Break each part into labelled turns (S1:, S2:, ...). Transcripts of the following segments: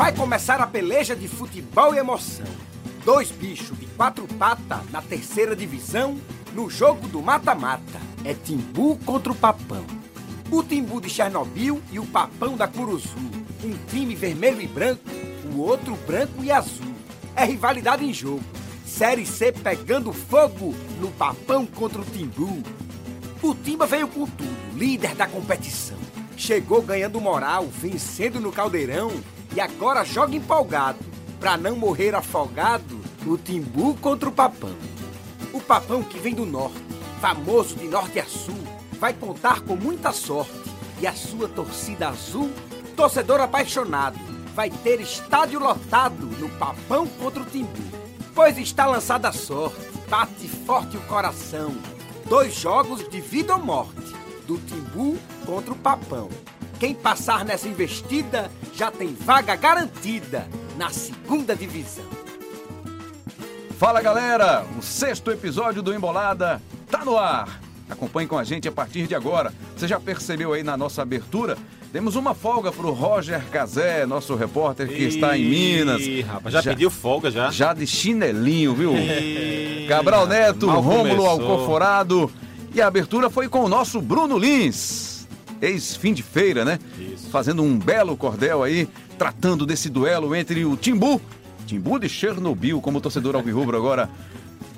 S1: Vai começar a peleja de futebol e emoção. Dois bichos de quatro patas na terceira divisão, no jogo do mata-mata. É Timbu contra o Papão. O Timbu de Chernobyl e o Papão da Curuzu. Um time vermelho e branco, o outro branco e azul. É rivalidade em jogo. Série C pegando fogo no Papão contra o Timbu. O Timba veio com tudo, líder da competição. Chegou ganhando moral, vencendo no caldeirão e agora joga empolgado. Pra não morrer afogado, o Timbu contra o Papão. O Papão que vem do norte, famoso de norte a sul, vai contar com muita sorte. E a sua torcida azul, torcedor apaixonado, vai ter estádio lotado no Papão contra o Timbu. Pois está lançada a sorte, bate forte o coração. Dois jogos de vida ou morte, do Timbu contra o Papão. Quem passar nessa investida já tem vaga garantida na segunda divisão.
S2: Fala galera, o sexto episódio do Embolada tá no ar. Acompanhe com a gente a partir de agora. Você já percebeu aí na nossa abertura? Temos uma folga pro Roger Cazé, nosso repórter que está em Minas.
S3: Ih, rapaz, já, pediu folga já.
S2: Já de chinelinho, viu? Cabral Neto, Rômulo. Alcoforado. E a abertura foi com o nosso Bruno Lins, ex-fim de feira, né?
S3: Isso.
S2: Fazendo um belo cordel aí, tratando desse duelo entre o Timbu, Timbu de Chernobyl, como o torcedor alvirrubro agora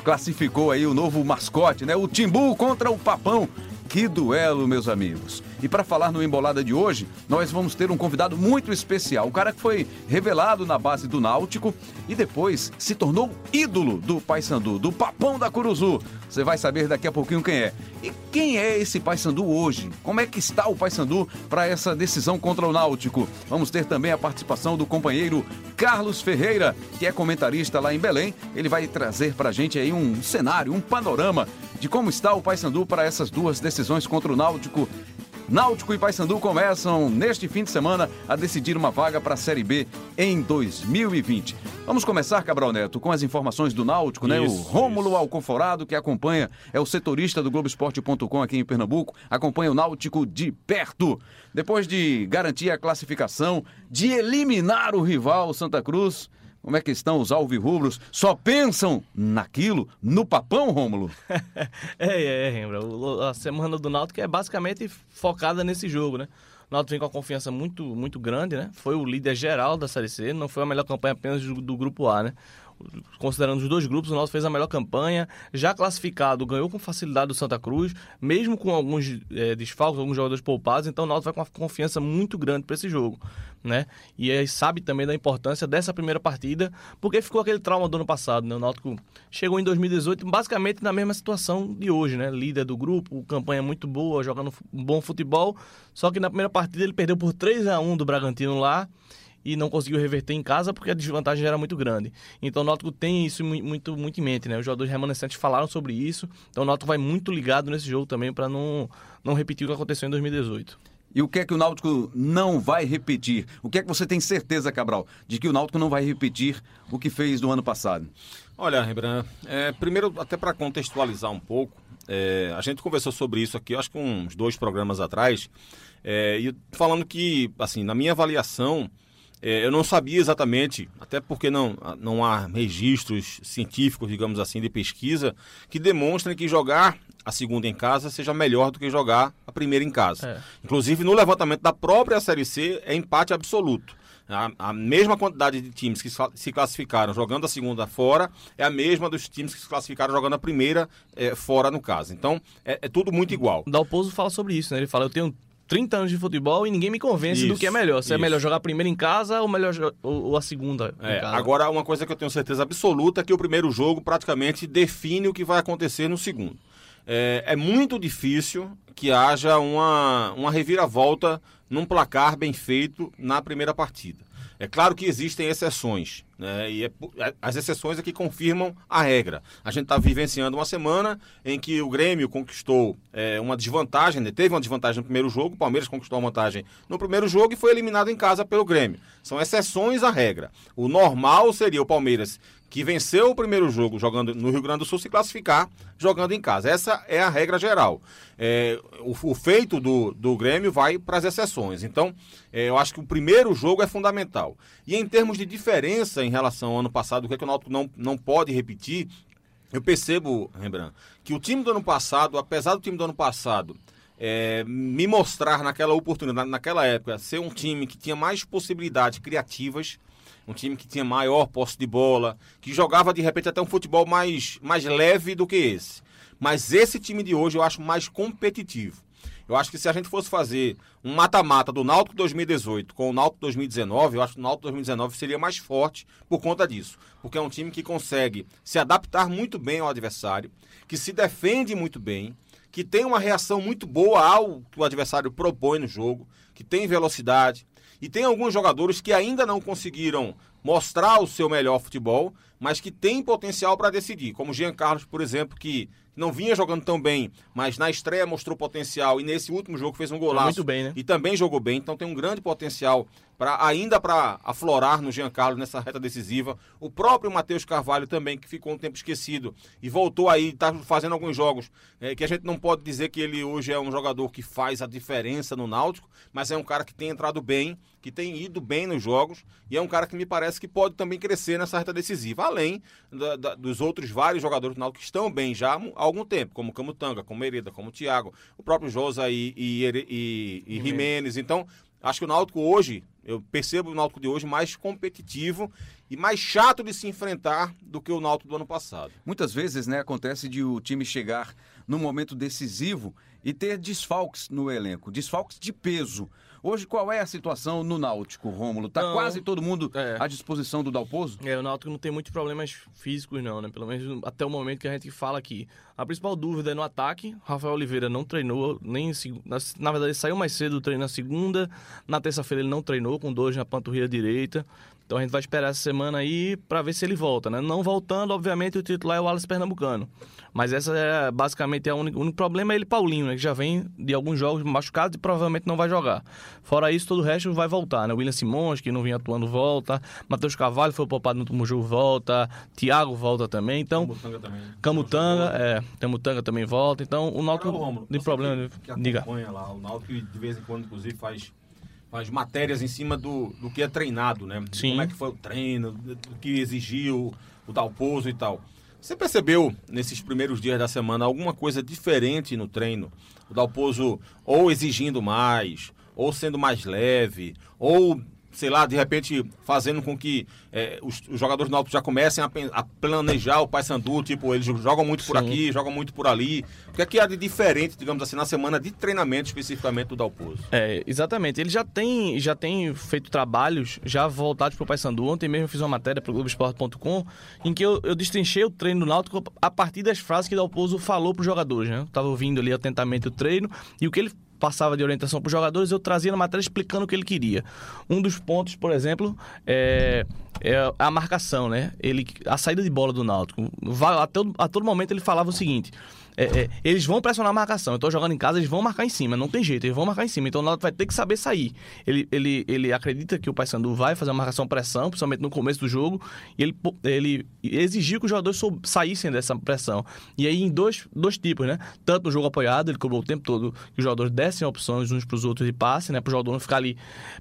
S2: classificou aí o novo mascote, né? O Timbu contra o Papão. Que duelo, meus amigos. E para falar no Embolada de hoje, nós vamos ter um convidado muito especial. Um cara que foi revelado na base do Náutico e depois se tornou ídolo do Paysandu, do Papão da Curuzu. Você vai saber daqui a pouquinho quem é. E quem é esse Paysandu hoje? Como é que está o Paysandu para essa decisão contra o Náutico? Vamos ter também a participação do companheiro Carlos Ferreira, que é comentarista lá em Belém. Ele vai trazer para a gente aí um cenário, um panorama de como está o Paysandu para essas duas decisões contra o Náutico. Náutico e Paysandu começam neste fim de semana a decidir uma vaga para a Série B em 2020. Vamos começar, Cabral Neto, com as informações do Náutico, né? O Rômulo
S3: isso.
S2: Alconforado, que acompanha, é o setorista do Globoesporte.com aqui em Pernambuco, acompanha o Náutico de perto. Depois de garantir a classificação, de eliminar o rival Santa Cruz, como é que estão os alvirrubros? Só pensam naquilo, no papão, Rômulo?
S4: É, é, Rembra. O- A semana do Náutico é basicamente focada nesse jogo, né? O Náutico vem com uma confiança muito, muito grande, né? Foi o líder geral da Série C, não foi a melhor campanha apenas do, do Grupo A, né? Considerando os dois grupos, o Náutico fez a melhor campanha, já classificado, ganhou com facilidade do Santa Cruz, mesmo com alguns é, desfalques, alguns jogadores poupados, então o Náutico vai com uma confiança muito grande para esse jogo, né? E sabe também da importância dessa primeira partida, porque ficou aquele trauma do ano passado, né? O Náutico chegou em 2018 basicamente na mesma situação de hoje, né? Líder do grupo, campanha muito boa, jogando um bom futebol, só que na primeira partida ele perdeu por 3 a 1 do Bragantino lá e não conseguiu reverter em casa porque a desvantagem era muito grande. Então o Náutico tem isso mu- muito, muito em mente, né? Os jogadores remanescentes falaram sobre isso, então o Náutico vai muito ligado nesse jogo também para não, não repetir o que aconteceu em 2018.
S2: E o que é que o Náutico não vai repetir? O que é que você tem certeza, Cabral, de que o Náutico não vai repetir o que fez no ano passado?
S3: Olha, Rembrandt, é, primeiro, até para contextualizar um pouco, é, a gente conversou sobre isso aqui, acho que uns dois programas atrás, é, e falando que, assim, na minha avaliação, eu não sabia exatamente, até porque não, não há registros científicos, digamos assim, de pesquisa, que demonstrem que jogar a segunda em casa seja melhor do que jogar a primeira em casa.
S4: É.
S3: Inclusive, no levantamento da própria Série C, é empate absoluto. A, a mesma quantidade de times que se- classificaram jogando a segunda fora é a mesma dos times que se classificaram jogando a primeira eh, fora, no caso. Então, é, é tudo muito igual.
S4: O Dalpozo fala sobre isso, né? Ele fala, eu tenho 30 anos de futebol e ninguém me convence do
S3: Isso,
S4: que é melhor. Se é
S3: isso.
S4: melhor jogar a primeira em casa ou melhor ou, ou a segunda
S3: É,
S4: em casa.
S3: agora, uma coisa que eu tenho certeza absoluta é que o primeiro jogo praticamente define o que vai acontecer no segundo. É, é muito difícil que haja uma, uma reviravolta num placar bem feito na primeira partida. É claro que existem exceções. Né? E é, as exceções é que confirmam a regra. A gente está vivenciando uma semana em que o Grêmio conquistou é, uma desvantagem, né? teve uma desvantagem no primeiro jogo, o Palmeiras conquistou uma vantagem no primeiro jogo e foi eliminado em casa pelo Grêmio. São exceções à regra. O normal seria o Palmeiras que venceu o primeiro jogo jogando no Rio Grande do Sul se classificar jogando em casa. Essa é a regra geral. É, o, o, feito do, do Grêmio vai para as exceções. Então, é, eu acho que o primeiro jogo é fundamental. E em termos de diferença em relação ao ano passado, o que, é que o Náutico não, não pode repetir, eu percebo, Rembrandt, que o time do ano passado, apesar do time do ano passado é, me mostrar naquela oportunidade, naquela época, ser um time que tinha mais possibilidades criativas, um time que tinha maior posse de bola, que jogava de repente até um futebol mais, mais leve do que esse. Mas esse time de hoje eu acho mais competitivo. Eu acho que se a gente fosse fazer um mata-mata do Náutico 2018 com o Náutico 2019, eu acho que o Náutico 2019 seria mais forte por conta disso. Porque é um time que consegue se adaptar muito bem ao adversário, que se defende muito bem, que tem uma reação muito boa ao que o adversário propõe no jogo, que tem velocidade, e tem alguns jogadores que ainda não conseguiram mostrar o seu melhor futebol, mas que tem potencial para decidir, como o Jean Carlos, por exemplo, que não vinha jogando tão bem, mas na estreia mostrou potencial e nesse último jogo fez um golaço.
S4: Muito bem, né?
S3: E também jogou bem, então tem um grande potencial para ainda para aflorar no Jean Carlos nessa reta decisiva. O próprio Matheus Carvalho também, que ficou um tempo esquecido e voltou aí, está fazendo alguns jogos é, que a gente não pode dizer que ele hoje é um jogador que faz a diferença no Náutico, mas é um cara que tem entrado bem, que tem ido bem nos jogos e é um cara que me parece que pode também crescer nessa reta decisiva, além da, da, dos outros vários jogadores do Náutico que estão bem já algum tempo, como Camutanga, como Hereda, como Thiago, o próprio Josa e, e, e, e Jimenez. Então, acho que o Náutico hoje, eu percebo o Náutico de hoje mais competitivo e mais chato de se enfrentar do que o Náutico do ano passado.
S2: Muitas vezes, né, acontece de o time chegar no momento decisivo e ter desfalques no elenco, desfalques de peso. Hoje, qual é a situação no Náutico, Rômulo? Tá não, quase todo mundo é. à disposição do Dalpozo?
S4: É, o Náutico não tem muitos problemas físicos, não, né? Pelo menos até o momento que a gente fala aqui. A principal dúvida é no ataque. Rafael Oliveira não treinou, nem na, na verdade, ele saiu mais cedo do treino na segunda. Na terça-feira ele não treinou, com dores na panturrilha direita. Então a gente vai esperar essa semana aí para ver se ele volta, né? Não voltando, obviamente, o titular é o Wallace Pernambucano. Mas essa é basicamente é o único, o único problema é ele Paulinho, né? Que já vem de alguns jogos machucados e provavelmente não vai jogar. Fora isso, todo o resto vai voltar, né? William Simões, que não vinha atuando, volta. Matheus Carvalho foi poupado no último jogo, volta. Thiago volta também. Então,
S3: Camutanga também.
S4: Camutanga, é. Camutanga também volta. Então, o Náutico de problema...
S3: Que, que diga. lá, o Náutico de vez em quando, inclusive, faz faz matérias em cima do, do que é treinado, né?
S4: Sim.
S3: Como é que foi o treino, do que exigiu o Dalpozo e tal. Você percebeu nesses primeiros dias da semana alguma coisa diferente no treino? O Dalpozo ou exigindo mais, ou sendo mais leve, ou sei lá, de repente fazendo com que é, os, os, jogadores do Náutico já comecem a, a planejar o Paysandu, tipo, eles jogam muito por Sim. aqui, jogam muito por ali. O que é que há de diferente, digamos assim, na semana de treinamento especificamente do Dalpozo?
S4: É, exatamente. Ele já tem, já tem feito trabalhos já voltados para o Paysandu. Ontem mesmo eu fiz uma matéria para o Globoesporte.com em que eu, eu destrinchei o treino do Náutico a partir das frases que o Dalpozo falou para os jogadores, né? Eu tava ouvindo ali atentamente o treino e o que ele passava de orientação para os jogadores, eu trazia na matéria explicando o que ele queria. Um dos pontos, por exemplo, é, é a marcação, né? Ele, a saída de bola do Náutico. A todo, a todo momento ele falava o seguinte: é, é, eles vão pressionar a marcação. Eu tô jogando em casa, eles vão marcar em cima. Não tem jeito, eles vão marcar em cima. Então o Náutico vai ter que saber sair. Ele, ele, ele acredita que o Paysandu vai fazer uma marcação pressão, principalmente no começo do jogo. E ele, ele exigiu que os jogadores saíssem dessa pressão. E aí em dois, dois tipos, né? Tanto no jogo apoiado, ele cobrou o tempo todo que os jogadores dessem opções uns para os outros de passe, né? Para o jogador não ficar ali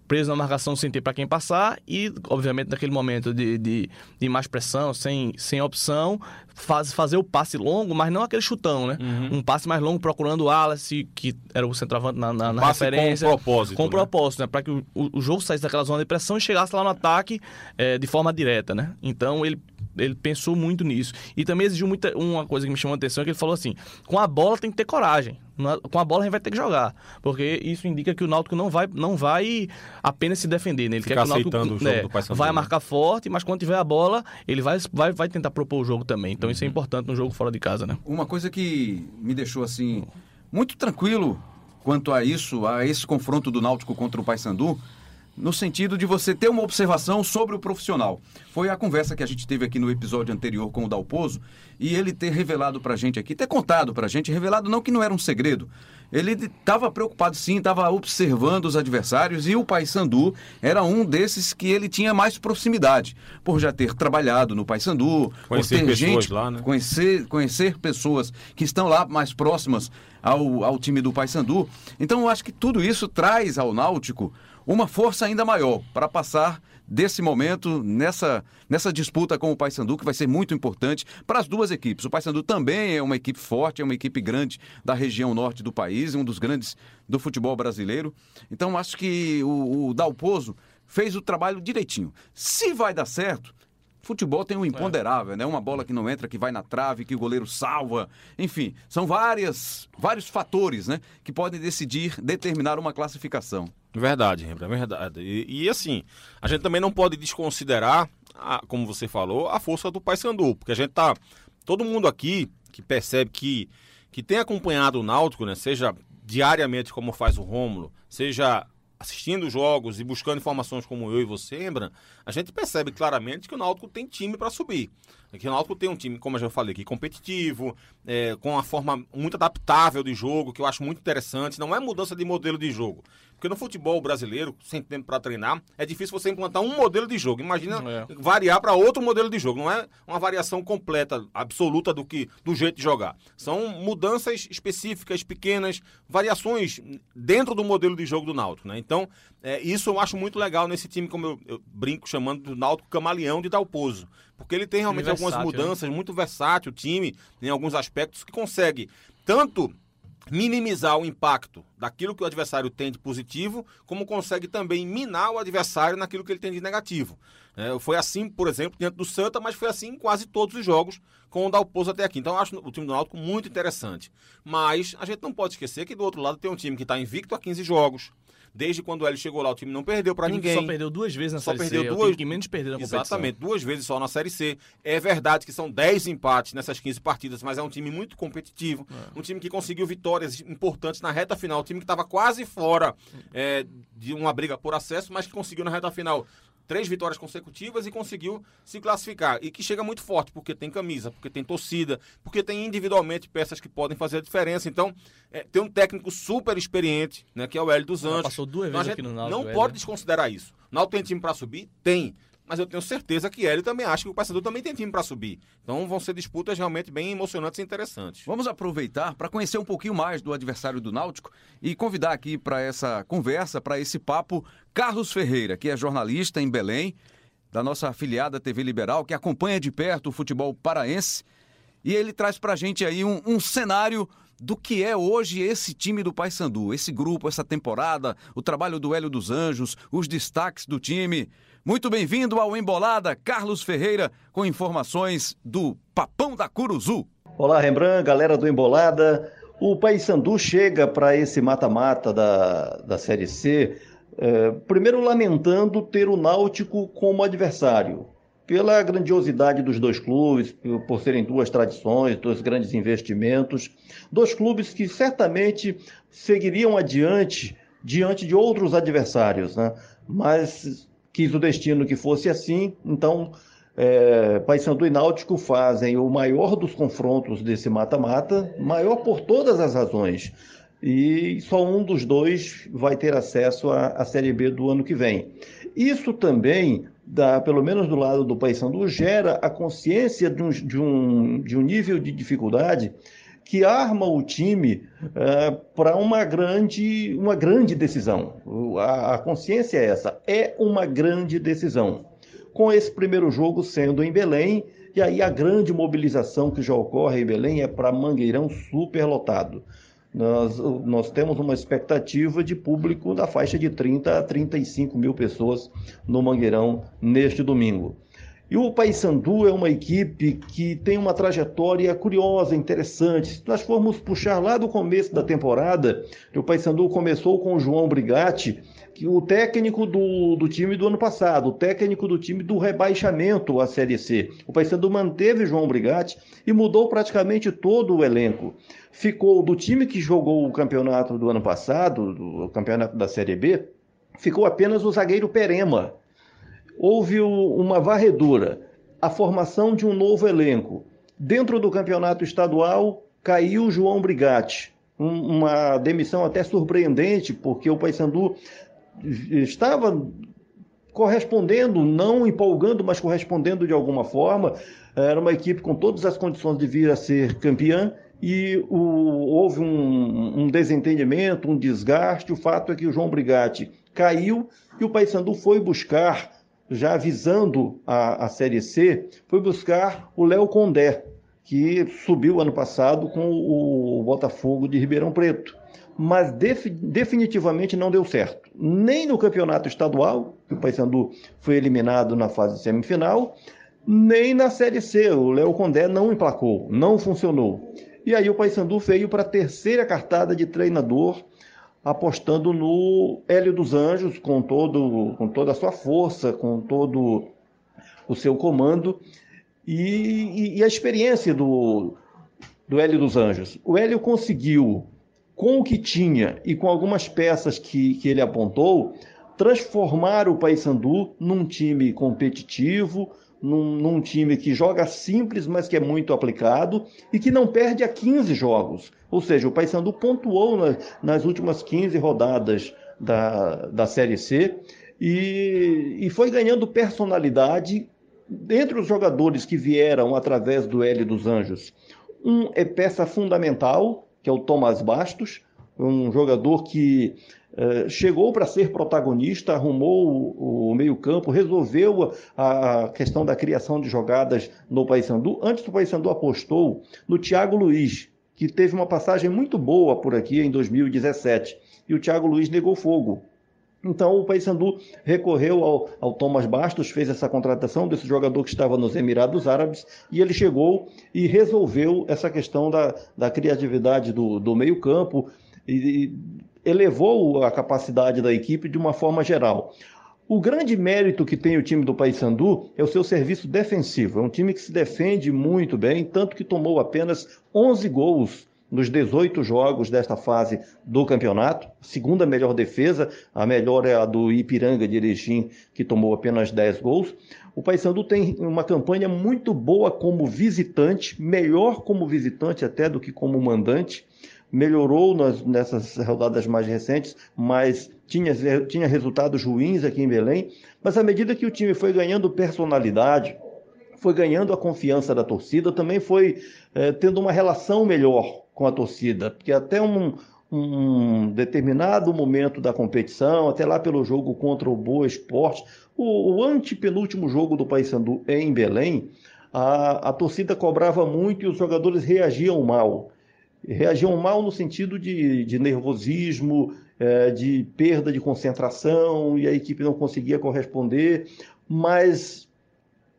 S4: preso na marcação sem ter para quem passar. E, obviamente, naquele momento de, de, de mais pressão, sem, sem opção, faz, fazer o passe longo, mas não aquele chutão, né? Uhum. Um passe mais longo procurando o Wallace, que era o centroavante na, na, um na referência.
S3: Com propósito.
S4: Com né? propósito, né? Para que o, o, jogo saísse daquela zona de pressão e chegasse lá no ataque é, de forma direta, né? Então ele ele pensou muito nisso. E também exigiu muita, uma coisa que me chamou a atenção, é que ele falou assim, com a bola tem que ter coragem. Com a bola a gente vai ter que jogar. Porque isso indica que o Náutico não vai, não vai apenas se defender. Né? Ele
S3: Ficar
S4: quer que o
S3: Náutico né,
S4: o vai marcar forte, mas quando tiver a bola, ele vai, vai, vai tentar propor o jogo também. Então uhum. isso é uhum. importante no jogo fora de casa, né?
S2: Uma coisa que me deixou assim muito tranquilo quanto a isso, a esse confronto do Náutico contra o Paysandu, no sentido de você ter uma observação sobre o profissional. Foi a conversa que a gente teve aqui no episódio anterior com o Dalpozo e ele ter revelado pra gente aqui, ter contado pra gente, revelado não que não era um segredo. Ele estava preocupado sim, estava observando os adversários e o Paysandu era um desses que ele tinha mais proximidade, por já ter trabalhado no Paysandu,
S3: Conhecer
S2: por ter gente,
S3: lá, né?
S2: conhecer, conhecer pessoas que estão lá mais próximas ao, ao time do Paysandu. Então eu acho que tudo isso traz ao Náutico uma força ainda maior para passar desse momento nessa, nessa disputa com o Paysandu, que vai ser muito importante para as duas equipes. O Paysandu também é uma equipe forte, é uma equipe grande da região norte do país, um dos grandes do futebol brasileiro. Então acho que o, o Dalpozo fez o trabalho direitinho. Se vai dar certo, Futebol tem um imponderável, né? Uma bola que não entra, que vai na trave, que o goleiro salva. Enfim, são várias, vários fatores, né? Que podem decidir, determinar uma classificação.
S3: Verdade, é verdade. E, e, assim, a gente também não pode desconsiderar, a, como você falou, a força do Paysandu, porque a gente tá. Todo mundo aqui que percebe que, que tem acompanhado o Náutico, né? Seja diariamente como faz o Rômulo, seja assistindo jogos e buscando informações como eu e você, Embra, a gente percebe claramente que o Náutico tem time para subir. Que o Náutico tem um time, como eu já falei aqui, competitivo, é, com uma forma muito adaptável de jogo, que eu acho muito interessante. Não é mudança de modelo de jogo. Porque no futebol brasileiro, sem tempo para treinar, é difícil você implantar um modelo de jogo. Imagina é. variar para outro modelo de jogo. Não é uma variação completa, absoluta do que do jeito de jogar. São mudanças específicas, pequenas, variações dentro do modelo de jogo do Náutico. Né? Então, é, isso eu acho muito legal nesse time, como eu, eu brinco chamando do Náutico camaleão de Dalpozo. Porque ele tem realmente algumas né? mudanças, né? muito versátil o time, em alguns aspectos, que consegue tanto minimizar o impacto daquilo que o adversário tem de positivo, como consegue também minar o adversário naquilo que ele tem de negativo. É, foi assim, por exemplo, dentro do Santa, mas foi assim em quase todos os jogos com o Dalpozo até aqui. Então eu acho o time do Náutico muito interessante. Mas a gente não pode esquecer que do outro lado tem um time que está invicto a 15 jogos, Desde quando ele chegou lá, o time não perdeu para ninguém.
S5: Só perdeu duas vezes na
S3: só
S5: Série
S3: perdeu
S5: C.
S3: Duas... É o
S5: que menos perdeu na competição.
S3: Exatamente, duas vezes só na Série C. É verdade que são 10 empates nessas 15 partidas, mas é um time muito competitivo. É. Um time que conseguiu vitórias importantes na reta final. Um time que estava quase fora é, de uma briga por acesso, mas que conseguiu na reta final três vitórias consecutivas e conseguiu se classificar. E que chega muito forte, porque tem camisa, porque tem torcida, porque tem individualmente peças que podem fazer a diferença. Então, é, tem um técnico super experiente, né, que é o Hélio dos Anjos.
S5: passou duas então, vezes aqui no Náutico.
S3: Não pode desconsiderar isso. Náutico tem time para subir? Tem mas eu tenho certeza que ele também acha que o Paysandu também tem time para subir. Então vão ser disputas realmente bem emocionantes e interessantes.
S2: Vamos aproveitar para conhecer um pouquinho mais do adversário do Náutico e convidar aqui para essa conversa, para esse papo, Carlos Ferreira, que é jornalista em Belém, da nossa afiliada TV Liberal, que acompanha de perto o futebol paraense. E ele traz para a gente aí um, um cenário do que é hoje esse time do Paysandu, esse grupo, essa temporada, o trabalho do Hélio dos Anjos, os destaques do time. Muito bem-vindo ao Embolada, Carlos Ferreira, com informações do Papão da Curuzu.
S6: Olá, Rembrandt, galera do Embolada. O Paysandu chega para esse mata-mata da, da Série C, é, primeiro lamentando ter o Náutico como adversário, pela grandiosidade dos dois clubes, por serem duas tradições, dois grandes investimentos, dois clubes que certamente seguiriam adiante diante de outros adversários, né? mas quis o destino que fosse assim, então é, Paysandu e Náutico fazem o maior dos confrontos desse mata-mata, maior por todas as razões. E só um dos dois vai ter acesso à, à Série B do ano que vem. Isso também, dá, pelo menos do lado do Paysandu, gera a consciência de um, de um, de um nível de dificuldade que arma o time uh, para uma grande, uma grande decisão. A, a consciência é essa, é uma grande decisão. Com esse primeiro jogo sendo em Belém, e aí a grande mobilização que já ocorre em Belém é para Mangueirão superlotado. Nós, nós temos uma expectativa de público da faixa de 30 a 35 mil pessoas no Mangueirão neste domingo. E o Paysandu é uma equipe que tem uma trajetória curiosa, interessante. Se nós formos puxar lá do começo da temporada, o Paysandu começou com o João Brigatti, que o técnico do, do time do ano passado, o técnico do time do rebaixamento à Série C. O Paysandu manteve João Brigatti e mudou praticamente todo o elenco. Ficou do time que jogou o campeonato do ano passado, o campeonato da Série B, ficou apenas o zagueiro Perema. Houve uma varredura, a formação de um novo elenco. Dentro do campeonato estadual, caiu João Brigatti. uma demissão até surpreendente, porque o Paysandu estava correspondendo, não empolgando, mas correspondendo de alguma forma. Era uma equipe com todas as condições de vir a ser campeã e o, houve um, um, desentendimento, um desgaste. O fato é que o João Brigatti caiu e o Paysandu foi buscar, já visando a, a Série C, foi buscar o Léo Condé, que subiu ano passado com o Botafogo de Ribeirão Preto mas def definitivamente não deu certo. Nem no campeonato estadual, que o Paysandu foi eliminado na fase semifinal, nem na Série C. O Léo Condé não emplacou, não funcionou. E aí o Paysandu veio para a terceira cartada de treinador, apostando no Hélio dos Anjos, com, todo, com toda a sua força, com todo o seu comando e, e, e a experiência do, do Hélio dos Anjos. O Hélio conseguiu com o que tinha e com algumas peças que, que ele apontou, transformar o Paysandu num time competitivo, num, num, time que joga simples, mas que é muito aplicado e que não perde a 15 jogos. Ou seja, o Paysandu pontuou na, nas últimas 15 rodadas da, da Série C e, e foi ganhando personalidade entre os jogadores que vieram através do L dos Anjos. Um é peça fundamental, que é o Thomas Bastos, um jogador que chegou para ser protagonista, arrumou o, meio-campo, resolveu a, questão da criação de jogadas no Paysandu. Antes o Paysandu apostou no Thiago Luiz, que teve uma passagem muito boa por aqui em 2017. E o Thiago Luiz negou fogo. Então o Paysandu recorreu ao, ao, Thomas Bastos, fez essa contratação desse jogador que estava nos Emirados Árabes e ele chegou e resolveu essa questão da, da criatividade do, do meio-campo e, e elevou a capacidade da equipe de uma forma geral. O grande mérito que tem o time do Paysandu é o seu serviço defensivo. É um time que se defende muito bem, tanto que tomou apenas 11 gols nos 18 jogos desta fase do campeonato. Segunda melhor defesa, a melhor é a do Ipiranga de Erechim, que tomou apenas 10 gols. O Paysandu tem uma campanha muito boa como visitante, melhor como visitante até do que como mandante. Melhorou nas, nessas rodadas mais recentes, mas tinha, tinha resultados ruins aqui em Belém. Mas à medida que o time foi ganhando personalidade, foi ganhando a confiança da torcida, também foi é, tendo uma relação melhor com a torcida, porque até um, um determinado momento da competição, até lá pelo jogo contra o Boa Esporte, o, o antepenúltimo jogo do Paysandu em Belém, a, a torcida cobrava muito e os jogadores reagiam mal. Reagiam mal no sentido de, de nervosismo, é, de perda de concentração, e a equipe não conseguia corresponder, mas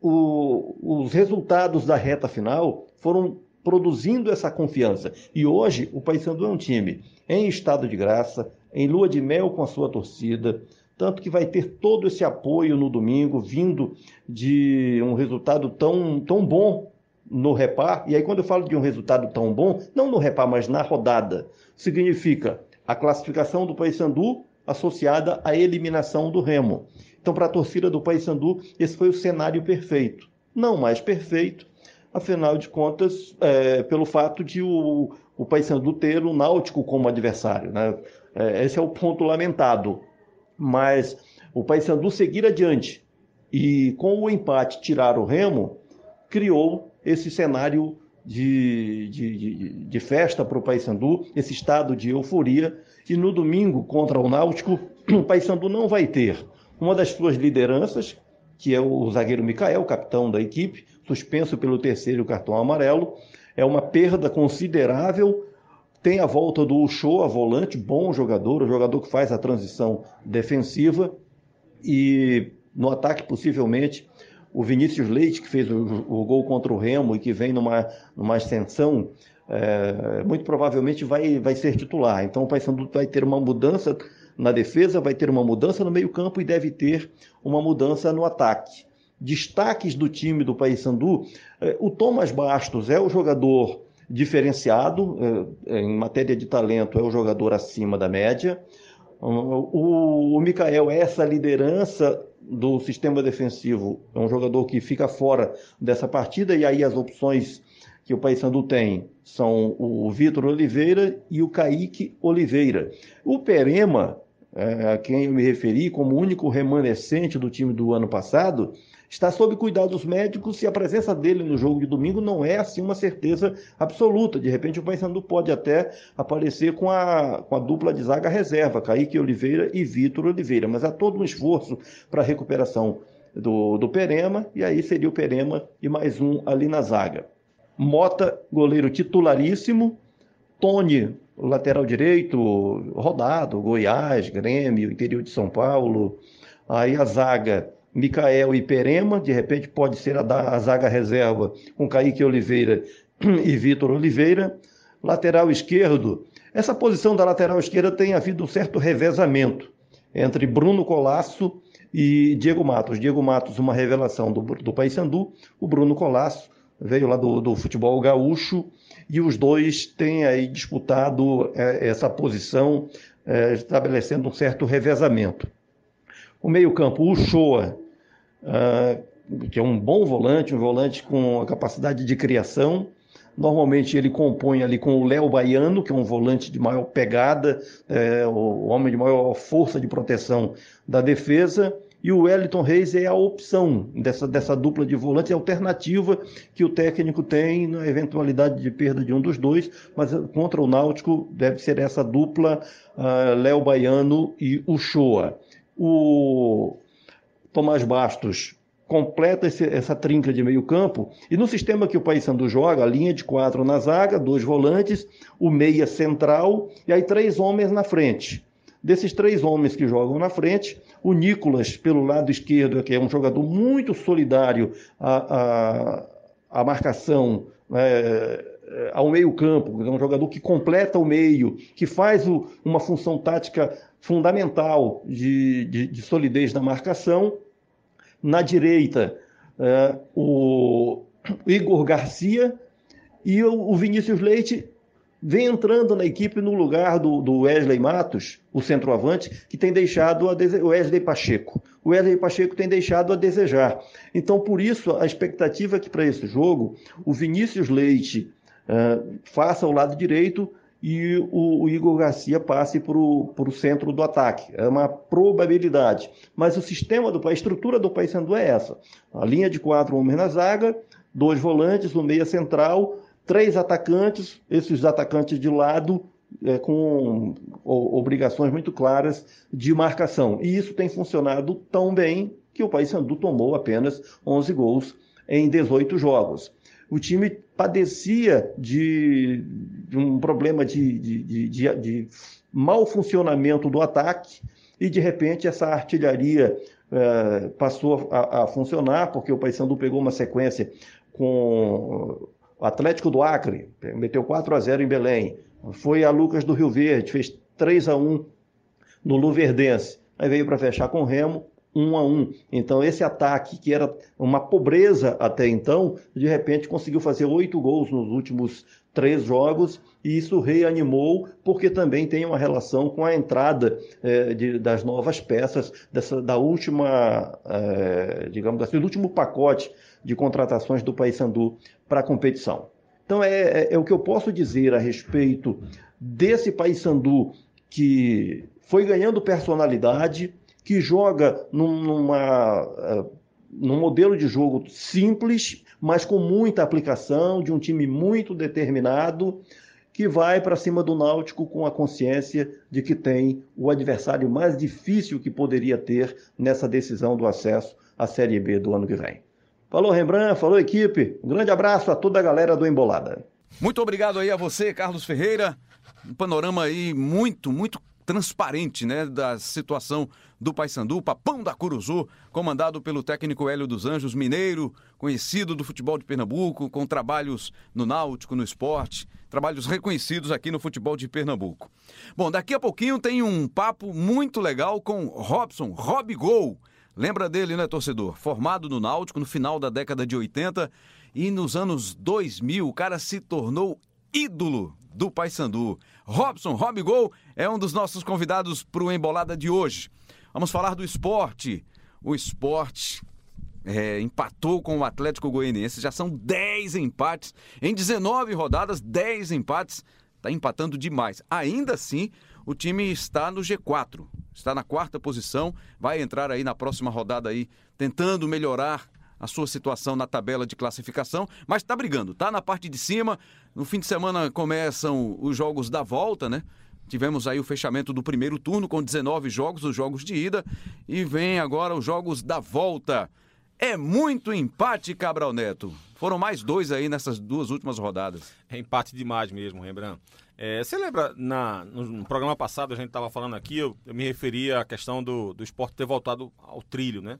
S6: o, os resultados da reta final foram produzindo essa confiança. E hoje o Paysandu é um time em estado de graça, em lua de mel com a sua torcida, tanto que vai ter todo esse apoio no domingo, vindo de um resultado tão, tão bom no repar. E aí, quando eu falo de um resultado tão bom, não no repar, mas na rodada, significa a classificação do Paysandu associada à eliminação do Remo. Então, para a torcida do Paysandu, esse foi o cenário perfeito. Não mais perfeito, afinal de contas, é, pelo fato de o, o Paysandu ter o Náutico como adversário. Né? É, esse é o ponto lamentado. Mas o Paysandu seguir adiante e com o empate tirar o Remo, criou esse cenário de, de, de, de festa para o Paysandu, esse estado de euforia. E no domingo, contra o Náutico, o Paysandu não vai ter uma das suas lideranças, que é o zagueiro Micael, capitão da equipe, suspenso pelo terceiro cartão amarelo. É uma perda considerável. Tem a volta do Uchoa, volante, bom jogador, o jogador que faz a transição defensiva. E no ataque, possivelmente, o Vinícius Leite, que fez o, o gol contra o Remo e que vem numa, numa ascensão, é, muito provavelmente vai, vai ser titular. Então o Paysandu vai ter uma mudança na defesa, vai ter uma mudança no meio-campo e deve ter uma mudança no ataque destaques do time do Paysandu, é, o Thomas Bastos é o jogador diferenciado, é, é, em matéria de talento, é o jogador acima da média. O, o Mikael é essa liderança do sistema defensivo, é um jogador que fica fora dessa partida, e aí as opções que o Paysandu tem são o Vitor Oliveira e o Kaique Oliveira. O Perema, a quem eu me referi como único remanescente do time do ano passado, está sob cuidados médicos e a presença dele no jogo de domingo não é assim uma certeza absoluta. De repente o Paysandu pode até aparecer com a, com a dupla de zaga reserva, Kaique Oliveira e Vitor Oliveira, mas há todo um esforço para a recuperação do, do Perema, e aí seria o Perema e mais um ali na zaga. Mota, goleiro titularíssimo, Tony, o lateral direito, rodado, Goiás, Grêmio, interior de São Paulo. Aí a zaga, Micael e Perema, de repente pode ser a, a zaga reserva com Kaique Oliveira e Vitor Oliveira. Lateral esquerdo, essa posição da lateral esquerda tem havido um certo revezamento entre Bruno Colasso e Diego Matos. Diego Matos, uma revelação do, do Paysandu, o Bruno Colasso veio lá do, do futebol gaúcho e os dois têm aí disputado é, essa posição, é, estabelecendo um certo revezamento. O meio-campo, o Shoa, ah, que é um bom volante, um volante com a capacidade de criação. Normalmente ele compõe ali com o Léo Baiano, que é um volante de maior pegada, é, o homem de maior força de proteção da defesa. E o Wellington Reis é a opção dessa, dessa dupla de volantes, é a alternativa que o técnico tem na eventualidade de perda de um dos dois, mas contra o Náutico deve ser essa dupla uh, Léo Baiano e o Shoa. O Tomás Bastos completa esse, essa trinca de meio campo, e no sistema que o Paysandu joga, a linha de quatro na zaga, dois volantes, o meia central, e aí três homens na frente. Desses três homens que jogam na frente, o Nicolas, pelo lado esquerdo, que é um jogador muito solidário à, à, à marcação, é, ao meio-campo, é um jogador que completa o meio, que faz o, uma função tática fundamental de, de, de solidez na marcação. Na direita, é, o Igor Garcia e o Vinícius Leite vem entrando na equipe no lugar do, do Wesley Matos, o centroavante, que tem deixado a dese... Wesley Pacheco. O Wesley Pacheco tem deixado a desejar. Então, por isso, a expectativa é que para esse jogo o Vinícius Leite uh, faça o lado direito e o, o Igor Garcia passe para o centro do ataque. É uma probabilidade. Mas o sistema do a estrutura do Paysandu é essa. A linha de quatro homens na zaga, dois volantes, no meia central, três atacantes, esses atacantes de lado é, com obrigações muito claras de marcação. E isso tem funcionado tão bem que o Paysandu tomou apenas 11 gols em 18 jogos. O time padecia de, de um problema de, de, de, de mau funcionamento do ataque e, de repente, essa artilharia é, passou a, a, funcionar, porque o Paysandu pegou uma sequência com o Atlético do Acre meteu 4 a 0 em Belém. Foi a Lucas do Rio Verde, fez 3 a 1 no Luverdense. Aí veio para fechar com o Remo, 1 a 1. Então esse ataque que era uma pobreza até então, de repente conseguiu fazer oito gols nos últimos três jogos e isso reanimou porque também tem uma relação com a entrada eh, de, das novas peças dessa, da última, eh, digamos assim, do último pacote de contratações do Paysandu para a competição. Então é, é, é, o que eu posso dizer a respeito desse Paysandu que foi ganhando personalidade, que joga num, numa, uh, num modelo de jogo simples, mas com muita aplicação, de um time muito determinado, que vai para cima do Náutico com a consciência de que tem o adversário mais difícil que poderia ter nessa decisão do acesso à Série B do ano que vem. Falou Rembrandt, falou equipe. Um grande abraço a toda a galera do Embolada.
S2: Muito obrigado aí a você, Carlos Ferreira. Um panorama aí muito, muito transparente, né, da situação do Paysandu, Papão da Curuzu, comandado pelo técnico Hélio dos Anjos, mineiro, conhecido do futebol de Pernambuco, com trabalhos no náutico, no esporte, trabalhos reconhecidos aqui no futebol de Pernambuco. Bom, daqui a pouquinho tem um papo muito legal com Robson, Rob Gol, Lembra dele, né, torcedor? Formado no Náutico no final da década de 80 e nos anos 2000 o cara se tornou ídolo do Paysandu. Robson, Rob Gol, é um dos nossos convidados para o Embolada de hoje. Vamos falar do esporte. O esporte é, empatou com o Atlético Goianiense. Já são 10 empates. Em 19 rodadas, 10 empates. Está empatando demais. Ainda assim, o time está no G4. Está na quarta posição. Vai entrar aí na próxima rodada aí, tentando melhorar a sua situação na tabela de classificação, mas está brigando, está na parte de cima. No fim de semana começam os jogos da volta, né? Tivemos aí o fechamento do primeiro turno com 19 jogos, os jogos de ida, e vem agora os jogos da volta. É muito empate, Cabral Neto. Foram mais dois aí nessas duas últimas rodadas.
S3: É empate demais mesmo, Rembrandt. É, você lembra, na, no, programa passado a gente estava falando aqui, eu, eu, me referia à questão do, do esporte ter voltado ao trilho, né?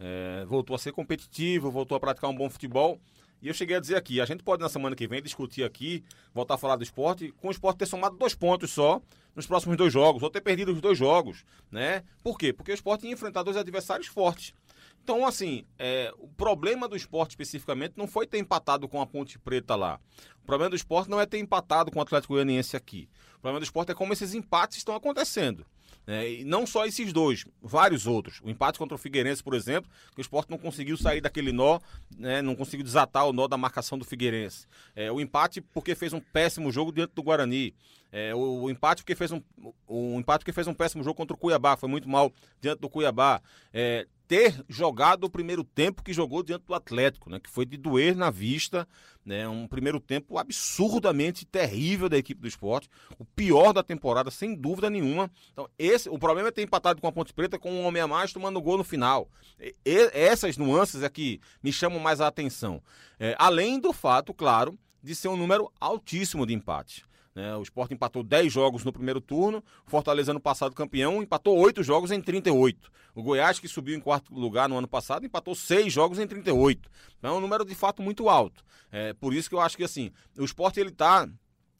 S3: É, voltou a ser competitivo, voltou a praticar um bom futebol. E eu cheguei a dizer aqui, a gente pode na semana que vem discutir aqui, voltar a falar do esporte, com o esporte ter somado dois pontos só nos próximos dois jogos, ou ter perdido os dois jogos, né? Por quê? Porque o esporte ia enfrentar dois adversários fortes. Então, assim, é, o problema do esporte especificamente não foi ter empatado com a Ponte Preta lá. O problema do esporte não é ter empatado com o Atlético Goianiense aqui. O problema do esporte é como esses empates estão acontecendo. É, e não só esses dois, vários outros. O empate contra o Figueirense, por exemplo, que o esporte não conseguiu sair daquele nó, né, não conseguiu desatar o nó da marcação do Figueirense. É, o empate porque fez um péssimo jogo diante do Guarani. É, o, o, empate porque fez um, o, empate porque fez um péssimo jogo contra o Cuiabá, foi muito mal diante do Cuiabá. É, ter jogado o primeiro tempo que jogou diante do Atlético, né? Que foi de doer na vista, né? Um primeiro tempo absurdamente terrível da equipe do esporte, o pior da temporada, sem dúvida nenhuma. Então, esse, o problema é ter empatado com a Ponte Preta com um homem a mais tomando gol no final. E, essas nuances é que me chamam mais a atenção. É, além do fato, claro, de ser um número altíssimo de empates. Né? O Sport empatou 10 jogos no primeiro turno, Fortaleza no passado campeão empatou 8 jogos em 38. O Goiás, que subiu em quarto lugar no ano passado, empatou 6 jogos em 38. Então é um número de fato muito alto. É, por isso que eu acho que assim, o Sport ele está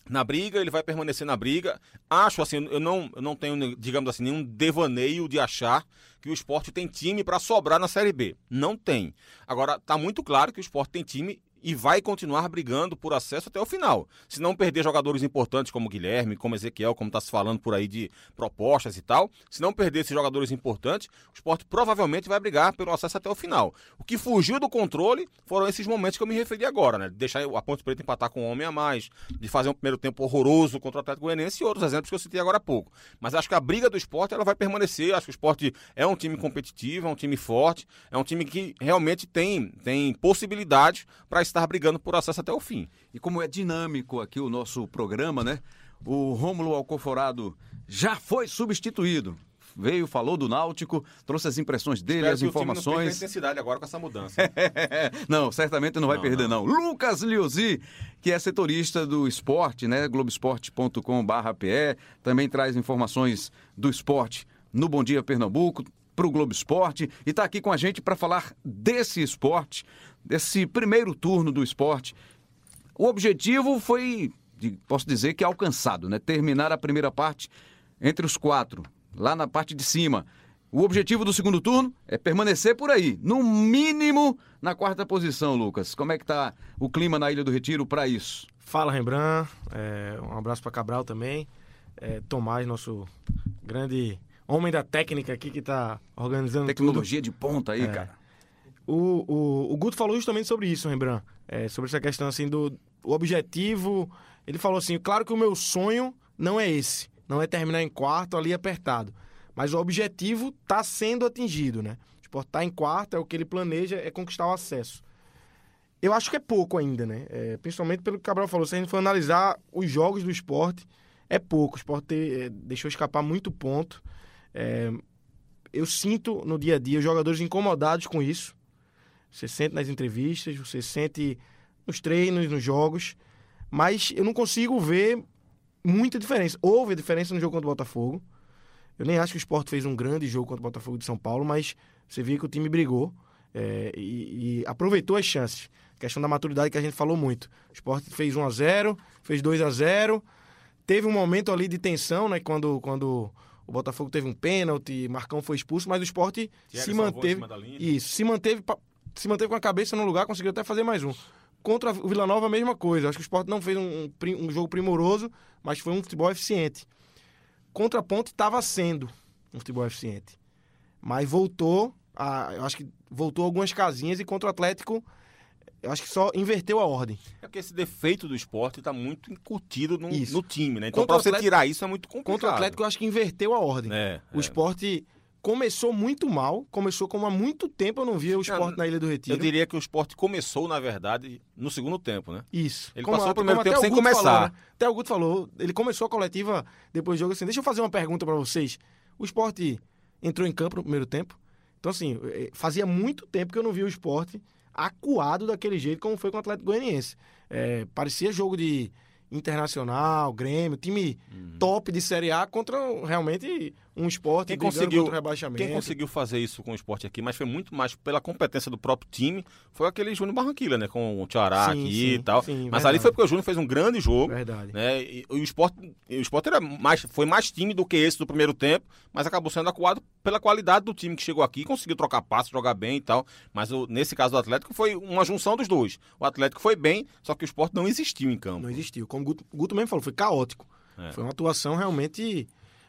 S3: na briga, ele vai permanecer na briga. Acho assim, eu não, eu não tenho, digamos assim, nenhum devaneio de achar que o esporte tem time para sobrar na Série B. Não tem. Agora, tá muito claro que o esporte tem time e vai continuar brigando por acesso até o final. Se não perder jogadores importantes como Guilherme, como Ezequiel, como está se falando por aí de propostas e tal, se não perder esses jogadores importantes, o esporte provavelmente vai brigar pelo acesso até o final. O que fugiu do controle foram esses momentos que eu me referi agora, né? De deixar a Ponte Preta empatar com um homem a mais, de fazer um primeiro tempo horroroso contra o Atlético Goianiense e outros exemplos que eu citei agora há pouco. Mas acho que a briga do esporte ela vai permanecer. Acho que o esporte é um time competitivo, é um time forte, é um time que realmente tem, tem possibilidades para estar estar brigando por acesso até o fim.
S2: E como é dinâmico aqui o nosso programa, né? O Rômulo Alcoforado já foi substituído veio, falou do Náutico, trouxe as impressões dele,
S3: Espero
S2: as informações.
S3: não intensidade agora com essa mudança.
S2: não, certamente não vai não, perder não. não. Lucas Liuzi, que é setorista do esporte, né, globesport.com/pe, também traz informações do esporte no Bom Dia Pernambuco, para o Globo Esporte e está aqui com a gente para falar desse esporte, desse primeiro turno do esporte. O objetivo foi, posso dizer que alcançado, né? Terminar a primeira parte entre os quatro, lá na parte de cima. O objetivo do segundo turno é permanecer por aí, no mínimo na quarta posição, Lucas. Como é que tá o clima na Ilha do Retiro para isso?
S4: Fala, Rembrandt. É, um abraço para Cabral também. É, Tomás, nosso grande homem da técnica aqui que está organizando
S2: Tecnologia
S4: tudo.
S2: de ponta aí, é. cara.
S4: O, o, o Guto falou justamente sobre isso, Rembrandt. É, sobre essa questão assim do objetivo. Ele falou assim: claro que o meu sonho não é esse. Não é terminar em quarto ali apertado. Mas o objetivo está sendo atingido, né? O esporte está em quarto, é o que ele planeja, é conquistar o acesso. Eu acho que é pouco ainda, né? É, principalmente pelo que o Cabral falou. Se a gente for analisar os jogos do esporte, é pouco. O esporte é, deixou escapar muito ponto. É, eu sinto no dia a dia os jogadores incomodados com isso. Você sente nas entrevistas, você sente nos treinos, nos jogos, mas eu não consigo ver muita diferença. Houve diferença no jogo contra o Botafogo. Eu nem acho que o Sport fez um grande jogo contra o Botafogo de São Paulo, mas você via que o time brigou é, e, e, aproveitou as chances. Questão da maturidade que a gente falou muito. O Sport fez 1 a 0 fez 2 a 0 Teve um momento ali de tensão, né? Quando, quando o Botafogo teve um pênalti, Marcão foi expulso, mas o esporte se manteve. Isso, se manteve, se manteve com a cabeça no lugar, conseguiu até fazer mais um. Contra o Vila Nova, a mesma coisa. Acho que o Sport não fez um, um, um jogo primoroso, mas foi um futebol eficiente. Contra a Ponte estava sendo um futebol eficiente. Mas voltou, a, acho que voltou algumas casinhas e contra o Atlético, eu acho que só inverteu a ordem.
S3: É porque esse defeito do esporte está muito incutido no, no, time, né? Então, para você Atlético, tirar isso é muito complicado.
S4: Contra o Atlético, eu acho que inverteu a ordem. É, o é. esporte começou muito mal, começou como há muito tempo eu não via o esporte na Ilha do Retiro.
S3: Eu diria que o esporte começou, na verdade, no segundo tempo, né?
S4: Isso.
S3: Ele como, passou o primeiro tempo sem começar.
S4: Falou, né? Até o Guto falou, ele começou a coletiva depois do jogo assim, deixa eu fazer uma pergunta para vocês. O esporte entrou em campo no primeiro tempo, então assim, eh, fazia muito tempo que eu não via o esporte acuado daquele jeito como foi com o Atlético Goianiense. É, parecia jogo de Internacional, Grêmio, time uhum. top de Série A contra realmente um esporte
S3: quem conseguiu rebaixamento. Quem conseguiu fazer isso com o esporte aqui, mas foi muito mais pela competência do próprio time, foi aquele Júnior Barranquilla, né? Com o Tiará aqui sim, e tal. Sim, mas verdade. ali foi porque o Júnior fez um grande jogo. Verdade. Né? E, o esporte, o esporte era mais, foi mais time do que esse do primeiro tempo, mas acabou sendo acuado pela qualidade do time que chegou aqui, conseguiu trocar passos, jogar bem e tal. Mas o, nesse caso do Atlético foi uma junção dos dois. O Atlético foi bem, só que o esporte não existiu em campo.
S4: Não existiu. Como o Guto, Guto mesmo falou, foi caótico. É. Foi uma atuação realmente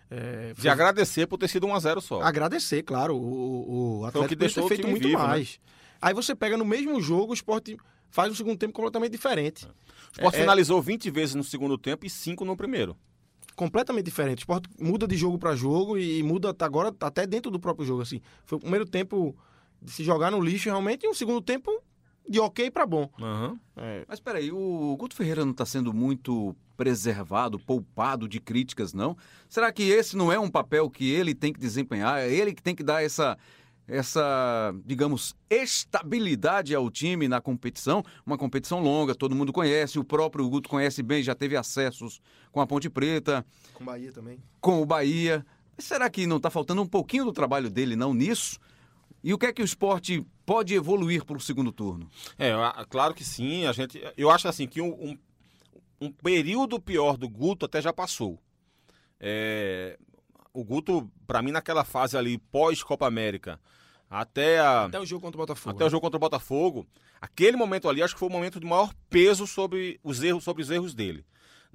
S3: é, De agradecer por ter sido 1x0 só.
S4: Agradecer, claro. O, o Atlético que deixou ter feito muito vivo, né? mais. Né? Aí você pega no mesmo jogo, o esporte faz um segundo tempo completamente diferente.
S3: O esporte é, é finalizou 20 vezes no segundo tempo e 5 no primeiro.
S4: Completamente diferente. O esporte muda de jogo para jogo e muda agora até dentro do próprio jogo. assim. Foi o primeiro tempo de se jogar no lixo realmente e um segundo tempo de ok para bom.
S2: Uhum. É. Mas peraí, o Guto Ferreira não está sendo muito preservado, poupado de críticas, não? Será que esse não é um papel que ele tem que desempenhar? É ele que tem que dar essa, essa, digamos, estabilidade ao time na competição? Uma competição longa, todo mundo conhece, o próprio Guto conhece bem, já teve acessos com a Ponte Preta.
S4: Com o Bahia também.
S2: Com o Bahia. Será que não está faltando um pouquinho do trabalho dele, não, nisso? E o que é que o esporte pode evoluir para o segundo turno?
S3: É, claro que sim. A gente, eu acho assim que um, um, um período pior do Guto até já passou. É, o Guto, para mim, naquela fase ali pós-Copa América, até a,
S4: até o jogo contra o Botafogo.
S3: Até né? o jogo contra o Botafogo, aquele momento ali acho que foi o momento de maior peso sobre os erros, sobre os erros dele.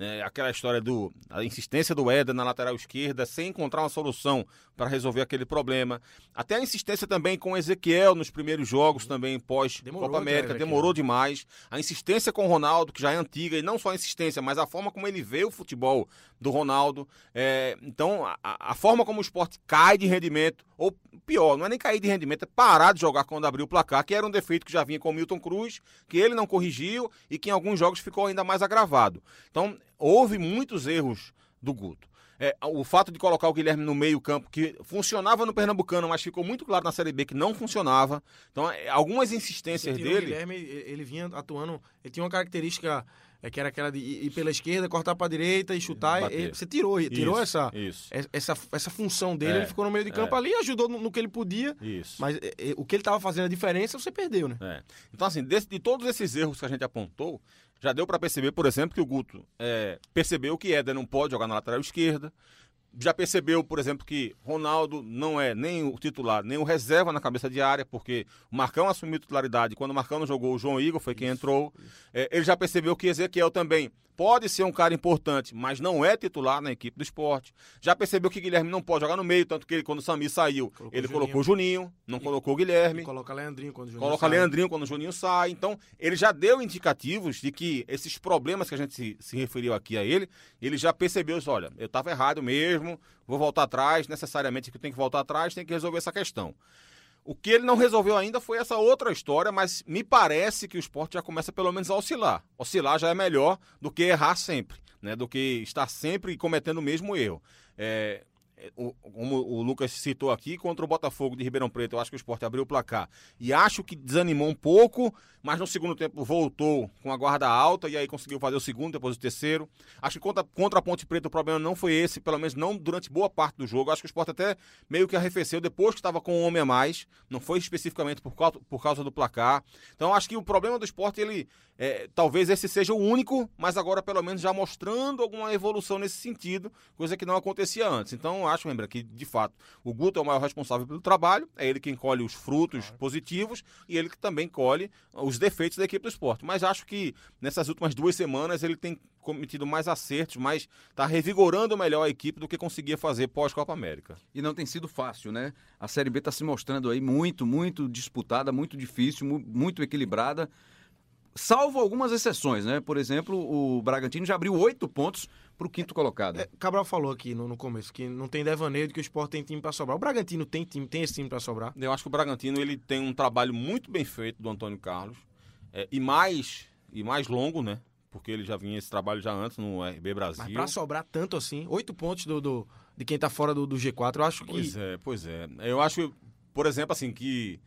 S3: Né, aquela história do a insistência do Éder na lateral esquerda sem encontrar uma solução para resolver aquele problema. Até a insistência também com o Ezequiel nos primeiros jogos também pós Copa América, demorou demais. A insistência com o Ronaldo, que já é antiga, e não só a insistência, mas a forma como ele vê o futebol do Ronaldo. É, então, a, a, forma como o esporte cai de rendimento, ou pior, não é nem cair de rendimento, é parar de jogar quando abriu o placar, que era um defeito que já vinha com o Milton Cruz, que ele não corrigiu e que em alguns jogos ficou ainda mais agravado. Então, houve muitos erros do Guto. É, o fato de colocar o Guilherme no meio-campo, que funcionava no Pernambucano, mas ficou muito claro na Série B que não funcionava. Então, é, algumas insistências dele. O
S4: Guilherme, ele vinha atuando. Ele tinha uma característica é que era aquela de ir pela esquerda, cortar para a direita e chutar. E, você tirou, tirou isso, essa, isso. essa, essa função dele, é, ele ficou no meio de campo é. ali, ajudou no, no, que ele podia. Isso. Mas é, é o que ele estava fazendo a diferença, você perdeu, né?
S3: É. Então, assim, de, de todos esses erros que a gente apontou, já deu para perceber, por exemplo, que o Guto é, percebeu que Éder não pode jogar na lateral esquerda. Já percebeu, por exemplo, que Ronaldo não é nem o titular, nem o reserva na cabeça de área, porque o Marcão assumiu titularidade. Quando o Marcão não jogou, o João Igor foi quem isso, entrou. Isso. É, ele já percebeu que Ezequiel também pode ser um cara importante, mas não é titular na equipe do esporte. Já percebeu que Guilherme não pode jogar no meio, tanto que ele, quando o Sami saiu, colocou ele colocou o Juninho, não e, colocou o Guilherme.
S4: Coloca Leandrinho quando o
S3: Juninho Coloca sai. Leandrinho quando o Juninho sai. Então, ele já deu indicativos de que esses problemas que a gente se, se referiu aqui a ele, ele já percebeu isso, olha, eu estava errado mesmo, vou voltar atrás, necessariamente que eu tenho que voltar atrás, tem que resolver essa questão. O que ele não resolveu ainda foi essa outra história, mas me parece que o esporte já começa pelo menos a oscilar. Oscilar já é melhor do que errar sempre, né? Do que estar sempre cometendo o mesmo erro. É, como o Lucas citou aqui, contra o Botafogo de Ribeirão Preto, eu acho que o esporte abriu o placar. E acho que desanimou um pouco, mas no segundo tempo voltou com a guarda alta e aí conseguiu fazer o segundo, depois o terceiro. Acho que contra, contra a Ponte Preta o problema não foi esse, pelo menos não durante boa parte do jogo. Acho que o esporte até meio que arrefeceu depois que estava com um homem a mais, não foi especificamente por causa, por causa do placar. Então acho que o problema do esporte, ele é, talvez esse seja o único, mas agora pelo menos já mostrando alguma evolução nesse sentido, coisa que não acontecia antes. Então acho, lembra, que de fato o Guto é o maior responsável pelo trabalho, é ele quem colhe os frutos positivos e ele que também colhe os defeitos da equipe do esporte. Mas acho que nessas últimas duas semanas ele tem cometido mais acertos, mas está revigorando melhor a equipe do que conseguia fazer pós-Copa América.
S2: E não tem sido fácil, né? A Série B está se mostrando aí muito, muito disputada, muito difícil, muito equilibrada. Salvo algumas exceções, né? Por exemplo, o Bragantino já abriu oito pontos para o quinto colocado.
S4: É, Cabral falou aqui no, no, começo que não tem devaneio de que o Sport tem time para sobrar. O Bragantino tem time, tem esse time para sobrar.
S3: Eu acho que o Bragantino ele tem um trabalho muito bem feito do Antônio Carlos é, e mais e mais longo, né? Porque ele já vinha esse trabalho já antes no RB Brasil.
S4: Mas para sobrar tanto assim, oito pontos do, do, de quem tá fora do, do G4, eu acho que.
S3: Pois é, pois é. Eu acho, por exemplo, assim, que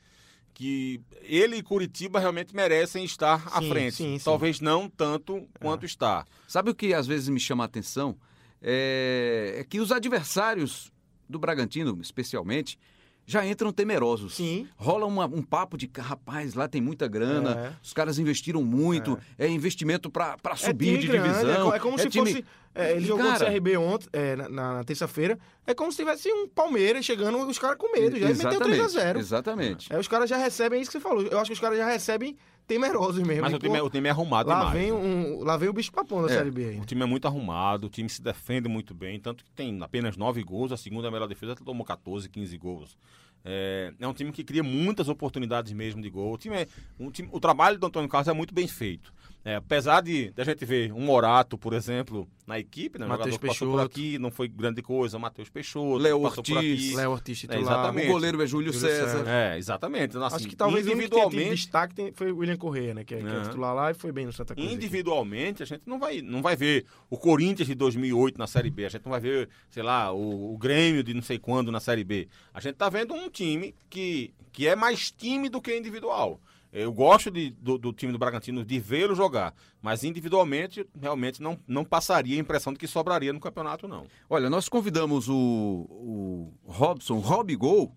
S3: que ele e Curitiba realmente merecem estar sim, à frente. Sim, sim. Talvez não tanto quanto é. está.
S2: Sabe o que às vezes me chama a atenção? É, é que os adversários do Bragantino, especialmente, já entram temerosos.
S4: Sim.
S2: Rola uma, um papo de, rapaz, lá tem muita grana, é. os caras investiram muito, é, é investimento para é subir de grande, divisão.
S4: É, como se time... fosse. É, ele jogou cara... o CRB ontem, é, na, na terça-feira. É como se tivesse um Palmeiras chegando, os caras com medo. Já meteu 3x0.
S2: Exatamente.
S4: É, os caras já recebem isso que você falou. Eu acho que os caras já recebem temerosos mesmo.
S3: Mas o time, é, o time é arrumado
S4: lá
S3: demais.
S4: Vem né? um, lá vem o bicho papão da é, Série B. Aí.
S3: O time é muito arrumado, o time se defende muito bem, tanto que tem apenas 9 gols, a segunda melhor defesa tomou 14, 15 gols. É, é, um time que cria muitas oportunidades mesmo de gol. O, time é, um time, o trabalho do Antônio Carlos é muito bem feito. É, apesar de, de, a gente ver um Morato, por exemplo, na equipe, né?
S4: Matheus Peixoto.
S3: por aqui, não foi grande coisa. Matheus Peixoto,
S2: Léo Ortiz,
S4: Léo Ortiz titular.
S2: É, exatamente. O goleiro é Júlio, Júlio César.
S3: César. É, exatamente. Assim,
S4: Acho que talvez individualmente... o único destaque foi o William Correia, né? Que é, que é titular lá e foi bem no Santa Cruz.
S3: Individualmente, aqui. a gente não vai, não vai ver o Corinthians de 2008 na Série B. A gente não vai ver, sei lá, o, o Grêmio de não sei quando na Série B. A gente tá vendo um time que, que é mais time do que individual. Eu gosto de, do, do, time do Bragantino de vê-lo jogar, mas individualmente realmente não, não passaria a impressão de que sobraria no campeonato, não.
S2: Olha, nós convidamos o, o Robson, Rob Gol,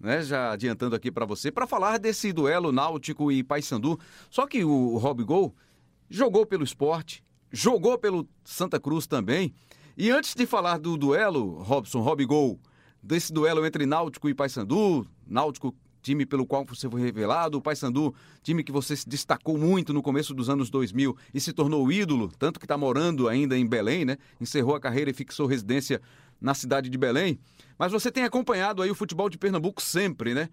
S2: né, já adiantando aqui para você, para falar desse duelo Náutico e Paysandu. Só que o Rob Gol jogou pelo esporte, jogou pelo Santa Cruz também. E antes de falar do duelo, Robson, Rob Gol, desse duelo entre Náutico e Paysandu, Náutico time pelo qual você foi revelado, o Paysandu, time que você se destacou muito no começo dos anos 2000 e se tornou ídolo, tanto que está morando ainda em Belém, né? Encerrou a carreira e fixou residência na cidade de Belém. Mas você tem acompanhado aí o futebol de Pernambuco sempre, né?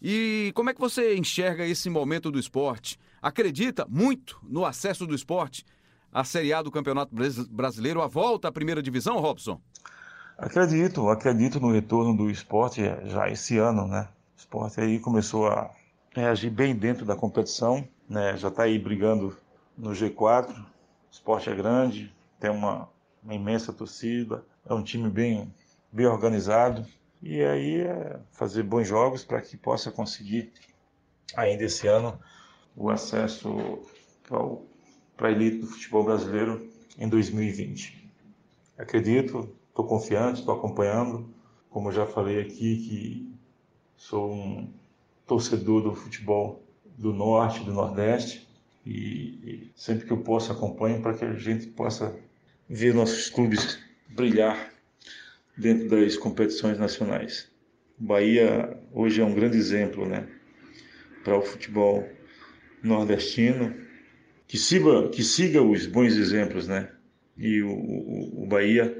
S2: E como é que você enxerga esse momento do esporte? Acredita muito no acesso do esporte à Série A do Campeonato Brasileiro, a volta à primeira divisão, Robson?
S7: Acredito, acredito no retorno do esporte já esse ano, né? Esporte aí começou a reagir bem dentro da competição, né? já está aí brigando no G4. O esporte é grande, tem uma, uma imensa torcida, é um time bem, bem organizado. E aí é fazer bons jogos para que possa conseguir ainda esse ano o acesso para a elite do futebol brasileiro em 2020. Acredito, estou confiante, estou acompanhando. Como já falei aqui, que Sou um torcedor do futebol do Norte, do Nordeste e, sempre que eu posso acompanho para que a gente possa ver nossos clubes brilhar dentro das competições nacionais. Bahia hoje é um grande exemplo, né, para o futebol nordestino, que siga, que siga os bons exemplos, né? E o, o, o Bahia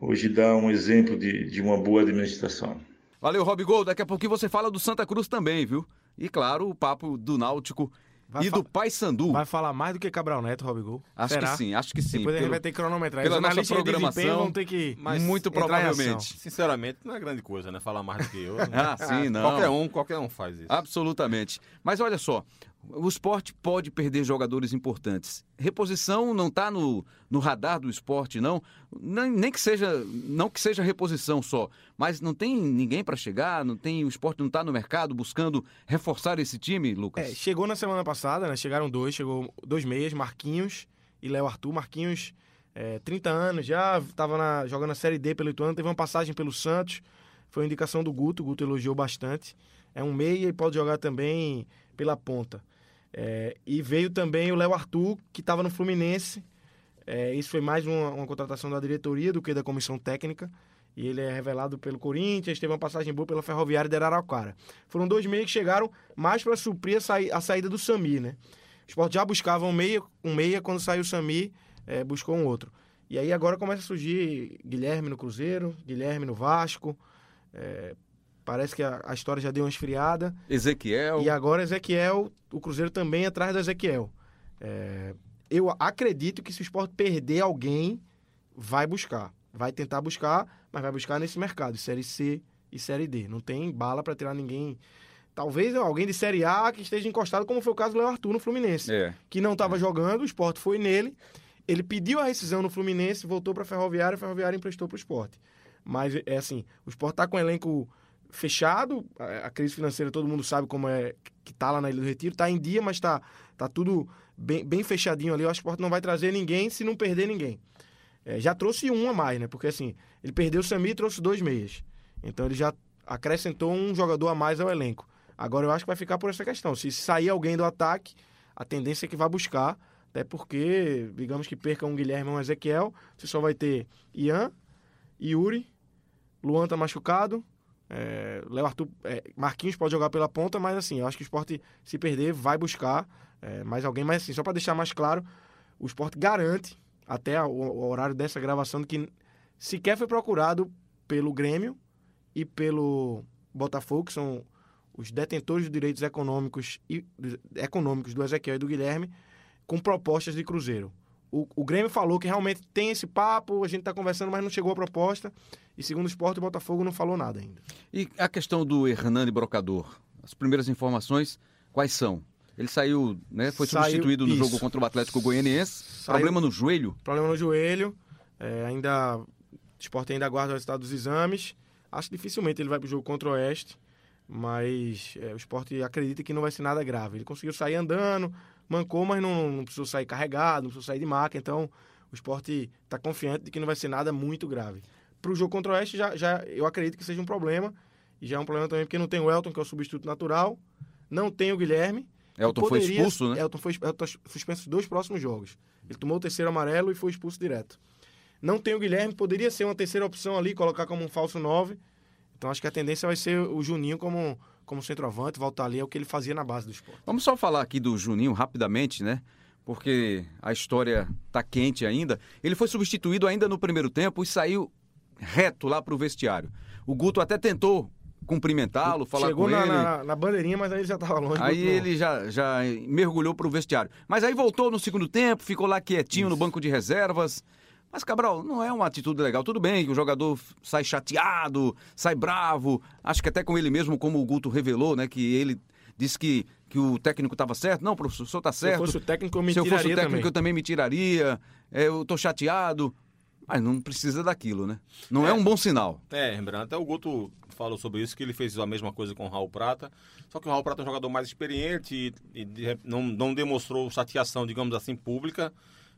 S7: hoje dá um exemplo de, de uma boa administração.
S2: Valeu, Rob Gol. Daqui a pouquinho você fala do Santa Cruz também, viu? E claro, o papo do Náutico Vai e do Paysandu.
S4: Vai falar mais do que Cabral Neto, Robigol?
S2: Acho
S4: Será?
S2: que sim, acho que sim.
S4: Depois pelo, gente vai ter que cronometrar.
S2: Pela nossa programação,
S4: vão ter que
S2: mas muito provavelmente.
S3: Sinceramente, não é grande coisa, né? Falar mais do que eu.
S2: Né? ah, sim, não.
S3: Qualquer um, qualquer um faz isso.
S2: Absolutamente. Mas olha só, o esporte pode perder jogadores importantes. Reposição não está no, no radar do esporte, não. Nem, nem, que seja, não que seja reposição só, mas não tem ninguém para chegar, não tem o esporte não está no mercado buscando reforçar esse time, Lucas.
S4: É, chegou na semana passada, né? Chegaram dois, chegou dois meias, Marquinhos e Léo Arthur. Marquinhos, é, 30 anos já, estava jogando a Série D pelo Ituano, teve uma passagem pelo Santos, foi indicação do Guto, o Guto elogiou bastante. É um meia e pode jogar também pela ponta. É, e veio também o Léo Arthur, que estava no Fluminense. É, isso foi mais uma, uma, contratação da diretoria do que da comissão técnica. e ele é revelado pelo Corinthians, teve uma passagem boa pela Ferroviária de Araraquara. Foram dois meias que chegaram mais para suprir a, a, saída do Sami, né? O Sport já buscava um meia, um meia quando saiu o Sami, é, buscou um outro. E aí agora começa a surgir Guilherme no Cruzeiro, Guilherme no Vasco. É, parece que a, a, história já deu uma esfriada.
S2: Ezequiel.
S4: E agora Ezequiel, o Cruzeiro também atrás do Ezequiel. É, eu acredito que se o Sport perder alguém, vai buscar. Vai tentar buscar, mas vai buscar nesse mercado, Série C e Série D. Não tem bala para tirar ninguém. Talvez alguém de Série A que esteja encostado, como foi o caso do Léo Arthur no Fluminense.
S2: É.
S4: Que não estava é. jogando, o Sport foi nele. Ele pediu a rescisão no Fluminense, voltou para a Ferroviária, a Ferroviária emprestou para o Sport. Mas é assim, o Sport está com o elenco fechado, a, crise financeira todo mundo sabe como é que tá lá na Ilha do Retiro, tá em dia, mas tá, tá tudo bem, bem fechadinho ali. Eu acho que o Sport não vai trazer ninguém se não perder ninguém. É, já trouxe um a mais, né? Porque assim, ele perdeu o Sami e trouxe dois meias. Então ele já acrescentou um jogador a mais ao elenco. Agora eu acho que vai ficar por essa questão. Se sair alguém do ataque, a tendência é que vai buscar, até porque, digamos que perca um Guilherme ou um Ezequiel, você só vai ter Ian, Yuri, Luan tá machucado, é, Léo Arthur, é, Marquinhos pode jogar pela ponta, mas assim, eu acho que o esporte, se perder, vai buscar é, mais alguém. Mas assim, só para deixar mais claro, o esporte garante até o, o horário dessa gravação que sequer foi procurado pelo Grêmio e pelo Botafogo, que são os detentores de direitos econômicos e econômicos do Ezequiel e do Guilherme, com propostas de Cruzeiro. O, o Grêmio falou que realmente tem esse papo, a gente está conversando, mas não chegou a proposta. E segundo o Esporte, o Botafogo não falou nada ainda.
S2: E a questão do Hernani Brocador? As primeiras informações, quais são? Ele saiu, né? Foi saiu, substituído no isso. jogo contra o Atlético Goianiense. Saiu, problema no joelho?
S4: Problema no joelho. É, ainda. O esporte ainda aguarda o resultado dos exames. Acho que dificilmente ele vai para o jogo contra o Oeste. Mas é, o esporte acredita que não vai ser nada grave. Ele conseguiu sair andando, mancou, mas não, não precisou sair carregado, não precisou sair de maca. Então o esporte está confiante de que não vai ser nada muito grave. Para o jogo contra o Oeste, já, já, eu acredito que seja um problema. E já é um problema também porque não tem o Elton, que é o substituto natural. Não tem o Guilherme
S2: Elton poderia, foi expulso, né?
S4: Elton foi, Elton suspenso dois próximos jogos. Ele tomou o terceiro amarelo e foi expulso direto. Não tem o Guilherme, poderia ser uma terceira opção ali, colocar como um falso 9. Então acho que a tendência vai ser o Juninho como, como centroavante, voltar ali, é o que ele fazia na base do esporte.
S2: Vamos só falar aqui do Juninho rapidamente, né? Porque a história tá quente ainda. Ele foi substituído ainda no primeiro tempo e saiu reto lá para o vestiário. O Guto até tentou cumprimentá-lo, falar
S4: Chegou
S2: com
S4: na,
S2: ele.
S4: Na, na bandeirinha, mas aí ele já estava longe.
S2: Aí ele já, já mergulhou para o vestiário. Mas aí voltou no segundo tempo, ficou lá quietinho Isso. no banco de reservas. Mas, Cabral, não é uma atitude legal. Tudo bem que o jogador sai chateado, sai bravo. Acho que até com ele mesmo, como o Guto revelou, né? Que ele disse que, que o técnico estava certo. Não, professor, o senhor está certo. Se eu
S4: fosse o técnico, eu me
S2: Se eu fosse o técnico,
S4: também.
S2: eu também me tiraria. É, eu estou chateado. Mas não precisa daquilo, né? Não é, é um bom sinal.
S3: É, Rembrandt, até o Guto falou sobre isso, que ele fez a mesma coisa com o Raul Prata. Só que o Raul Prata é um jogador mais experiente e, e não, não demonstrou chateação, digamos assim, pública.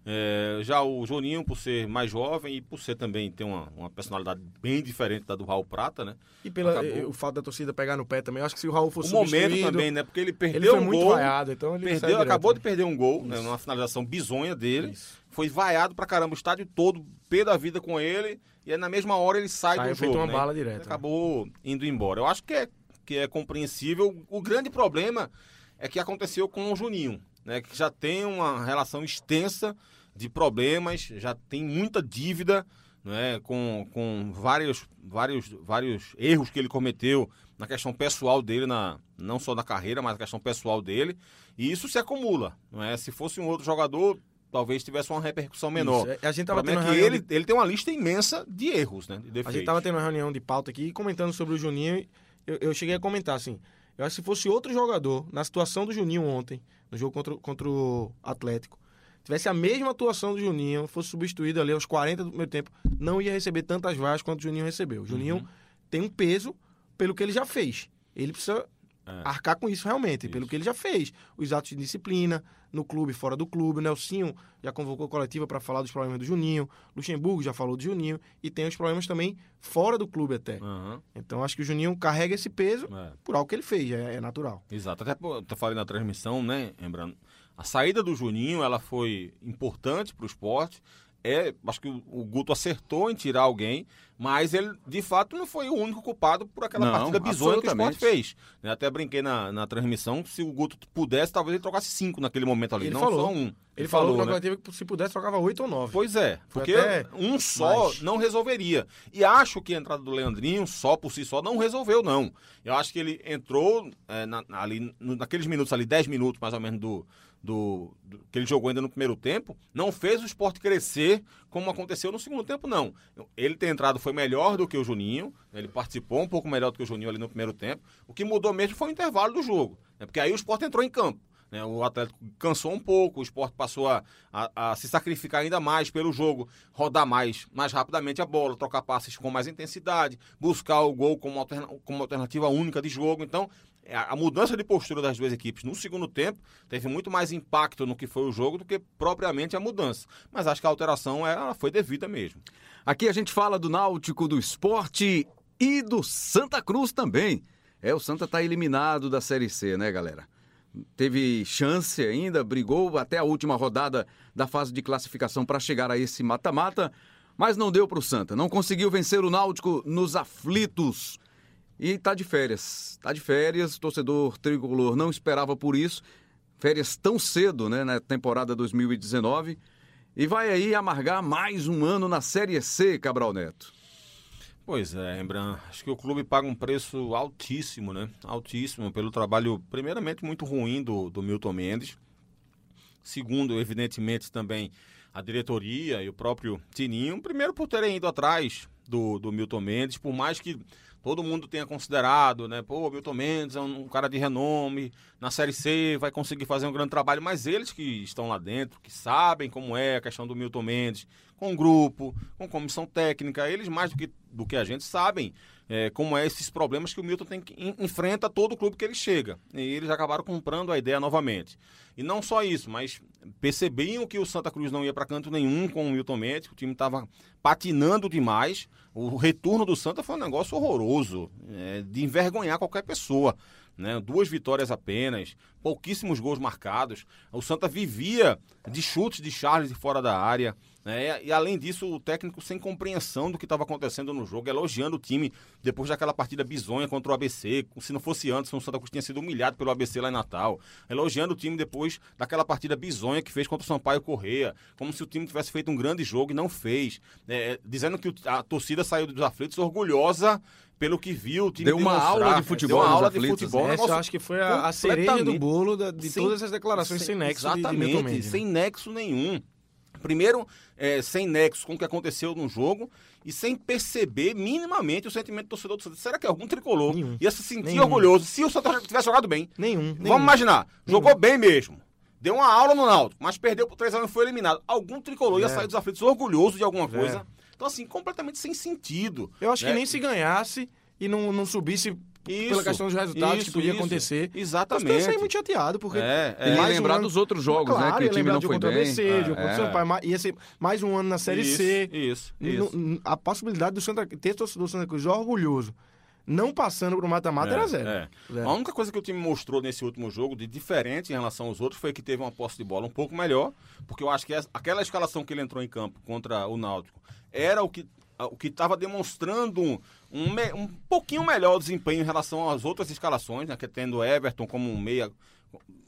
S3: É, já o Joninho, por ser mais jovem e por ser também ter uma, uma personalidade bem diferente da do Raul Prata, né?
S4: E pelo o fato da torcida pegar no pé também. Eu acho que se o Raul fosse
S3: o momento também, né? Porque ele perdeu
S4: ele foi
S3: um
S4: muito
S3: gol,
S4: vaiado, então ele
S3: perdeu, acabou de perder um gol, né, uma finalização bizonha dele. Isso. Foi vaiado pra caramba o estádio todo, pé da vida com ele, e aí na mesma hora ele sai
S4: Saiu
S3: do jogo,
S4: uma
S3: né?
S4: bala direta.
S3: Acabou indo embora. Eu acho que é que é compreensível. O grande problema é que aconteceu com o Juninho, né? Que já tem uma relação extensa de problemas, já tem muita dívida, né, com, com vários, vários, vários erros que ele cometeu na questão pessoal dele, na, não só na carreira, mas na questão pessoal dele, e isso se acumula. Não é? Se fosse um outro jogador, talvez tivesse uma repercussão menor.
S4: Isso. A gente tava
S3: tendo
S4: é
S3: que ele, ele tem uma lista imensa de erros, né? De
S4: a gente estava tendo uma reunião de pauta aqui, comentando sobre o Juninho, eu, eu cheguei a comentar assim, eu acho que se fosse outro jogador, na situação do Juninho ontem, no jogo contra, contra o Atlético, tivesse a mesma atuação do Juninho, fosse substituído ali aos 40 do primeiro tempo, não ia receber tantas vagas quanto o Juninho recebeu. O Juninho uhum. tem um peso pelo que ele já fez. Ele precisa. Arcar com isso realmente, isso. pelo que ele já fez. Os atos de disciplina, no clube, fora do clube. O Nelsinho já convocou a coletiva para falar dos problemas do Juninho. Luxemburgo já falou do Juninho. E tem os problemas também fora do clube até.
S3: Uhum.
S4: Então acho que o Juninho carrega esse peso é. por algo que ele fez, é, é natural.
S3: Exato. Até eu falei na transmissão, né, lembrando a saída do Juninho ela foi importante para o esporte. É, acho que o, o Guto acertou em tirar alguém, mas ele de fato não foi o único culpado por aquela
S2: Não,
S3: partida bizonha que o Sport fez. né? Até brinquei na, na transmissão, se o Guto pudesse, talvez ele trocasse cinco naquele momento ali,
S4: Ele
S3: não
S4: falou.
S3: só um.
S4: Ele falou, na
S3: né?
S4: que se pudesse trocava 8 ou 9.
S3: Pois é,
S4: Foi
S3: porque um só
S4: mais.
S3: não resolveria. E acho que a entrada do Leandrinho só por si só não resolveu, não. Eu acho que ele entrou é, na- ali naqueles minutos ali, 10 minutos mais ou menos do, do, do- que ele jogou ainda no primeiro tempo, não fez o esporte crescer como aconteceu no segundo tempo, não. Ele ter entrado foi melhor do que o Juninho, né? ele participou um pouco melhor do que o Juninho ali no primeiro tempo. O que mudou mesmo foi o intervalo do jogo, né? porque aí o esporte entrou em campo. né? O Atlético cansou um pouco, o esporte passou a, a- a se sacrificar ainda mais pelo jogo, rodar mais, mais rapidamente a bola, trocar passes com mais intensidade, buscar o gol como, alterna- como alternativa única de jogo. Então, a, a mudança de postura das duas equipes no segundo tempo teve muito mais impacto no que foi o jogo do que propriamente a mudança. Mas acho que a alteração ela foi devida mesmo.
S2: Aqui a gente fala do Náutico, do esporte e do Santa Cruz também. É, o Santa tá eliminado da Série C, né, galera? Teve chance ainda, brigou até a última rodada da fase de classificação para chegar a esse mata-mata, mas não deu para o Santa. Não conseguiu vencer o Náutico nos aflitos. E tá de férias. Tá de férias, o torcedor tricolor não esperava por isso. Férias tão cedo, né, na temporada 2019. E vai aí amargar mais um ano na Série C, Cabral Neto.
S3: Pois é, Rembrandt. Acho que o clube paga um preço altíssimo, né? Altíssimo pelo trabalho, primeiramente, muito ruim do, do Milton Mendes. Segundo, evidentemente, também a diretoria e o próprio Tininho. Primeiro, por terem ido atrás do, do Milton Mendes, por mais que todo mundo tenha considerado, né? Pô, Milton Mendes é um, cara de renome, na Série C vai conseguir fazer um grande trabalho, mas eles que estão lá dentro, que sabem como é a questão do Milton Mendes, com grupo, com comissão técnica, eles mais do que, do que a gente sabem é, como é esses problemas que o Milton tem que en- enfrenta todo o clube que ele chega. E eles acabaram comprando a ideia novamente. E não só isso, mas percebiam que o Santa Cruz não ia para canto nenhum com o Milton Mendes, o time estava patinando demais. O retorno do Santa foi um negócio horroroso, é, de envergonhar qualquer pessoa. Né? Duas vitórias apenas, pouquíssimos gols marcados. O Santa vivia de chutes de Charles de fora da área. Né? E além disso, o técnico sem compreensão do que estava acontecendo no jogo, elogiando o time depois daquela partida bizonha contra o ABC. Se não fosse antes, o Santa Cruz tinha sido humilhado pelo ABC lá em Natal. Elogiando o time depois daquela partida bizonha que fez contra o Sampaio Correia. Como se o time tivesse feito um grande jogo e não fez. É, dizendo que a torcida saiu dos aflitos orgulhosa pelo que viu o time
S2: Deu uma
S3: demonstrar.
S2: aula de futebol
S3: Deu uma aula de
S2: aflitos,
S3: futebol.
S2: né?
S4: Essa eu acho que foi a, a cereja do bolo da- de
S3: sem-
S4: todas essas declarações sem, nexo de- de
S3: Exatamente,
S4: Mendes. né?
S3: sem nexo nenhum. Primeiro, é, sem nexo com o que aconteceu no jogo e sem perceber minimamente o sentimento do torcedor do Santa. Será que algum tricolor
S4: Nenhum.
S3: ia se sentir
S4: Nenhum.
S3: orgulhoso se o Santa tivesse jogado bem?
S4: Nenhum. nenhum.
S3: Vamos imaginar, jogou bem mesmo. Deu uma aula no Náutico, mas perdeu por 3 anos e foi eliminado. Algum tricolor ia
S4: Zero.
S3: sair dos aflitos orgulhoso de alguma
S4: Zero.
S3: coisa. Então, assim, completamente sem sentido.
S4: Eu acho
S3: né?
S4: que nem se ganhasse e não, não subisse
S3: Isso,
S4: pela questão dos resultados que
S3: isso,
S4: podia
S3: isso.
S4: acontecer.
S3: Exatamente.
S4: Eu saí muito chateado, porque
S3: É, é.
S4: Mais um
S2: lembrar
S4: ano-
S2: dos outros jogos,
S4: claro,
S2: né? Que o time não foi
S4: o
S2: bem.
S4: ABC, de
S2: É,
S4: contra o
S2: é.
S4: Ma- ia ser mais um ano na Série
S3: isso,
S4: C.
S3: Isso, isso.
S4: A possibilidade do Santa ter torcedor do Santa Cruz orgulhoso, não passando pro mata-mata, era zero.
S3: é.
S4: Zero.
S3: A única coisa que o time mostrou nesse último jogo, de diferente em relação aos outros, foi que teve uma posse de bola um pouco melhor, porque eu acho que aquela escalação que ele entrou em campo contra o Náutico era o que o que estava demonstrando um, um, um pouquinho melhor desempenho em relação às outras escalações, né, que tendo Everton como um meia,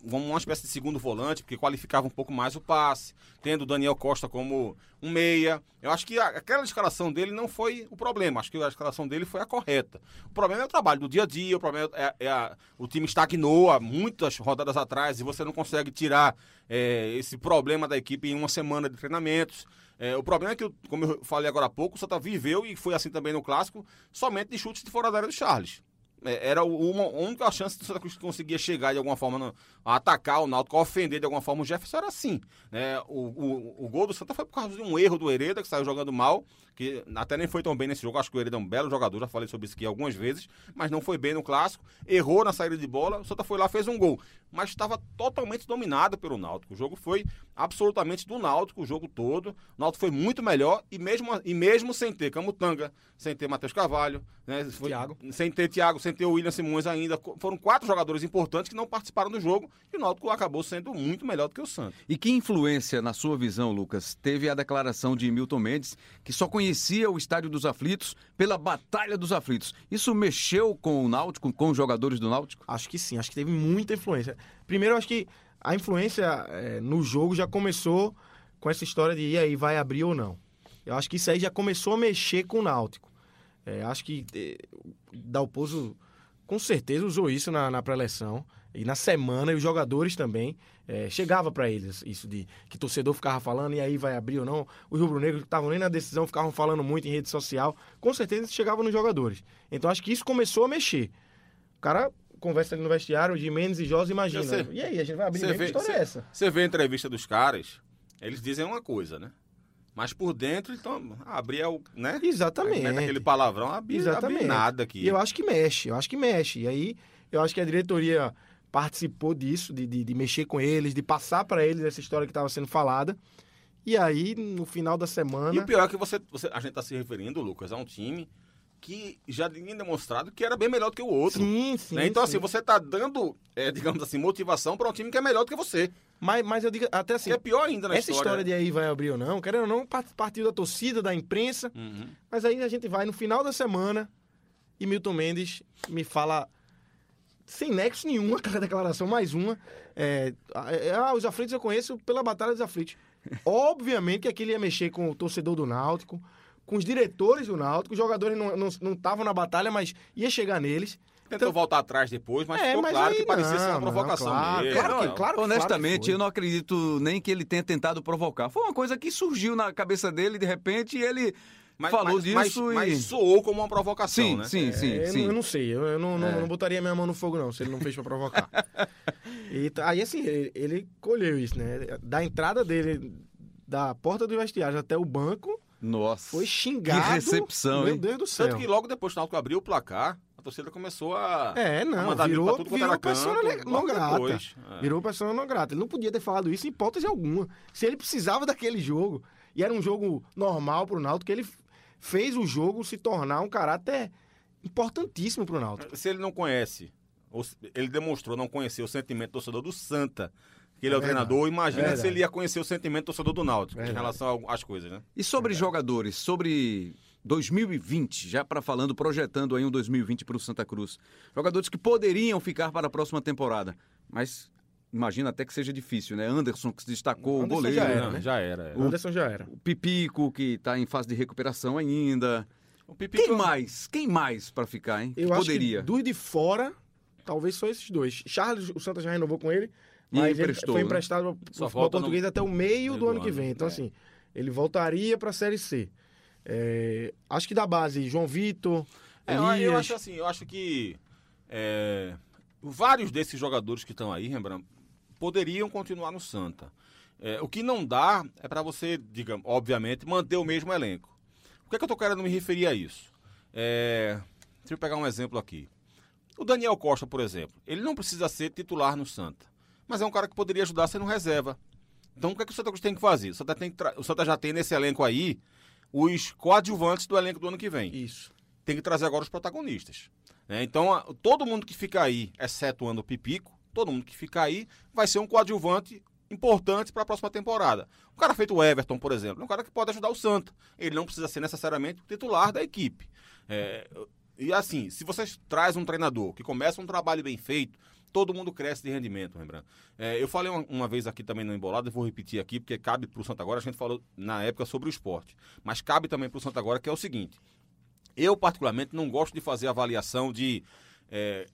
S3: como uma espécie de segundo volante, porque qualificava um pouco mais o passe, tendo Daniel Costa como um meia. Eu acho que a- aquela escalação dele não foi o problema, acho que a escalação dele foi a correta. O problema é o trabalho do dia a dia, o problema é, é a- o time estagnou há muitas rodadas atrás e você não consegue tirar é, esse problema da equipe em uma semana de treinamentos. É, o problema é que, como eu falei agora há pouco, o Santa viveu, e foi assim também no Clássico, somente de chutes de fora da área do Charles. É, Era o- uma a única chance do Santa Cruz que conseguia chegar de alguma forma, no- atacar o Náutico, ofender de alguma forma o Jefferson, era assim. Né? O, o, o gol do Santa foi por causa de um erro do Hereda, que saiu jogando mal, que até nem foi tão bem nesse jogo. Acho que o Hereda é um belo jogador, já falei sobre isso aqui algumas vezes, mas não foi bem no clássico. Errou na saída de bola, o Santa foi lá, fez um gol. Mas estava totalmente dominado pelo Náutico. O jogo foi absolutamente do Náutico, o jogo todo. O Náutico foi muito melhor e mesmo, e mesmo sem ter Camutanga, sem ter Matheus Carvalho, né? Foi,
S4: Thiago.
S3: sem ter Thiago, sem ter o William Simões ainda. Foram quatro jogadores importantes que não participaram do jogo e o Náutico acabou sendo muito melhor do que o Santos.
S2: E que influência, na sua visão, Lucas, teve a declaração de Milton Mendes, que só conhecia o Estádio dos Aflitos pela Batalha dos Aflitos? Isso mexeu com o Náutico, com os jogadores do Náutico?
S4: Acho que sim, acho que teve muita influência. Primeiro, acho que a influência é, no jogo já começou com essa história de e aí, vai abrir ou não. Eu acho que isso aí já começou a mexer com o Náutico. É, acho que é, Dalpozo com certeza usou isso na, na pré-eleção e na semana, e os jogadores também. É, chegava para eles isso de que torcedor ficava falando e aí vai abrir ou não. Os rubro-negros que estavam nem na decisão ficavam falando muito em rede social. Com certeza chegava nos jogadores. Então acho que isso começou a mexer. O cara conversa ali no vestiário, de Mendes e Josi, imagina.
S3: Você-
S4: e aí, a gente vai abrir mesmo?
S3: vê,
S4: Que história
S3: você-
S4: é essa?
S3: você vê a entrevista dos caras, eles dizem uma coisa, né? Mas por dentro, então, abrir é o. né?
S4: Exatamente.
S3: Mete aquele palavrão, abrir,
S4: Exatamente.
S3: abrir nada aqui.
S4: E eu acho que mexe, eu acho que mexe. E aí, eu acho que a diretoria participou disso, de, de, de mexer com eles, de passar para eles essa história que estava sendo falada. E aí, no final da
S3: E
S4: semana.
S3: o pior é que você, você- a gente está se referindo, Lucas, a um time que já tinha demonstrado que era bem melhor do que o outro.
S4: Sim, sim.
S3: né? Então,
S4: sim.
S3: assim, você tá dando, é, digamos assim, motivação para um time que é melhor do que você.
S4: Mas, mas eu digo, até assim,
S3: que é pior ainda na
S4: essa história de aí vai abrir ou não, querendo ou não, part- partiu da torcida, da imprensa.
S3: Uhum.
S4: Mas aí a gente vai no final da semana e Milton Mendes me fala sem nexo nenhum aquela declaração, mais uma. É, ah, os aflitos eu conheço pela Batalha dos Aflitos. Obviamente que aquilo ia mexer com o torcedor do Náutico, com os diretores do Náutico, os jogadores não estavam não, estavam na batalha, mas ia chegar neles.
S3: Tentou voltar atrás depois, mas
S4: É,
S3: ficou
S4: mas
S3: claro
S4: aí
S3: que parecia ser uma
S4: não, não,
S3: provocação
S4: claro,
S3: dele.
S4: claro que- claro que-
S2: Honestamente,
S4: foi.
S2: eu não acredito nem que ele tenha tentado provocar. Foi uma coisa que surgiu na cabeça dele de repente e ele
S3: mas-
S2: falou
S3: mas-
S2: disso
S3: mas,
S2: e.
S3: mas soou como uma provocação,
S2: sim,
S3: né?
S2: sim, sim,
S4: É, eu,
S2: sim.
S4: não, eu não sei, eu, eu não, não,
S2: É.
S4: não botaria minha mão no fogo, não, se ele não fez pra provocar. e, aí, assim, ele, ele colheu isso, né? Da entrada dele, da porta do vestiário até o banco,
S2: Nossa.
S4: foi xingado.
S2: Que recepção,
S4: Meu
S2: hein?
S4: Deus do céu.
S3: Tanto que logo depois que o Náutico abriu o placar, torcida começou a,
S4: É,
S3: a
S4: não,
S3: mandar amigo
S4: virou,
S3: pra tudo
S4: virou
S3: era
S4: persona
S3: canto,
S4: não grata.
S3: depois. É.
S4: Virou persona não grata. Ele não podia ter falado isso em hipótese alguma. Se ele precisava daquele jogo, e era um jogo normal pro Náutico, ele f- fez o jogo se tornar um caráter importantíssimo pro Náutico.
S3: Se ele não conhece, ele demonstrou não conhecer o sentimento do torcedor do Santa, que ele é,
S4: É
S3: o
S4: verdade.
S3: treinador, imagina
S4: Verdade.
S3: se ele ia conhecer o sentimento do torcedor do Náutico em
S4: Verdade.
S3: relação às coisas, né?
S2: E sobre jogadores, sobre 2020, já para falando, projetando aí um 2020 para o Santa Cruz. Jogadores que poderiam ficar para a próxima temporada, mas imagina até que seja difícil, né? Anderson que se destacou, o
S4: Anderson
S2: goleiro,
S4: já era, né?
S3: já era. é.
S4: O Anderson já era.
S2: o Pipico que está em fase de recuperação ainda.
S3: O Pipico-
S2: Quem mais? Quem mais para ficar, hein? Que
S4: Eu acho
S2: poderia.
S4: que dos de fora, talvez só esses dois. Charles, o Santa já renovou com ele,
S2: E
S4: mas ele
S2: emprestou,
S4: foi
S2: né?
S4: emprestado
S3: Só
S4: para o futebol
S3: volta no-
S4: português até o meio
S3: meio
S4: do
S3: do
S4: ano que vem. Então,
S3: é.
S4: assim, ele voltaria para a Série C. É, acho que da base, João Vitor,
S3: É, eu,
S4: Elias...
S3: eu acho assim, eu acho que é, vários desses jogadores que estão aí, Rembrandt, poderiam continuar no Santa. É, o que não dá é para você, digamos, obviamente, manter o mesmo elenco. O que é que eu tô querendo me referir a isso? É, deixa eu pegar um exemplo aqui. O Daniel Costa, por exemplo, ele não precisa ser titular no Santa, mas é um cara que poderia ajudar sendo reserva. Então o que, é que o Santa Cruz tem que fazer? O Santa, tem que o Santa já tem nesse elenco aí os coadjuvantes do elenco do ano que vem
S4: Isso.
S3: tem que trazer agora os protagonistas. né? Então, a- todo mundo que fica aí, excetuando o Pipico, todo mundo que fica aí vai ser um coadjuvante importante para a próxima temporada. Um cara feito o Everton, por exemplo, é um cara que pode ajudar o Santa. Ele não precisa ser necessariamente o titular da equipe. É, e assim, se você traz um treinador que começa um trabalho bem feito, todo mundo cresce de rendimento, Rembrandt. É, eu falei uma, uma vez aqui também no Embolado, e vou repetir aqui, porque cabe para o Santa agora, a gente falou na época sobre o esporte, mas cabe também para o Santa agora, que é o seguinte, eu, particularmente, não gosto de fazer avaliação de é,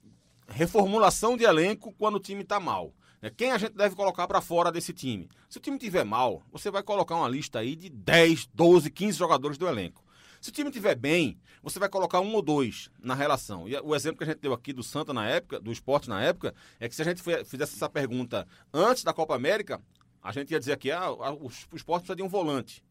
S3: reformulação de elenco quando o time está mal. né? Quem a gente deve colocar para fora desse time? Se o time estiver mal, você vai colocar uma lista aí de 10, 12, 15 jogadores do elenco. Se o time estiver bem, você vai colocar um ou dois na relação. E o exemplo que a gente deu aqui do Santa na época, do esporte na época, é que se a gente fizesse essa pergunta antes da Copa América, a gente ia dizer aqui, ah, o esporte precisa de um volante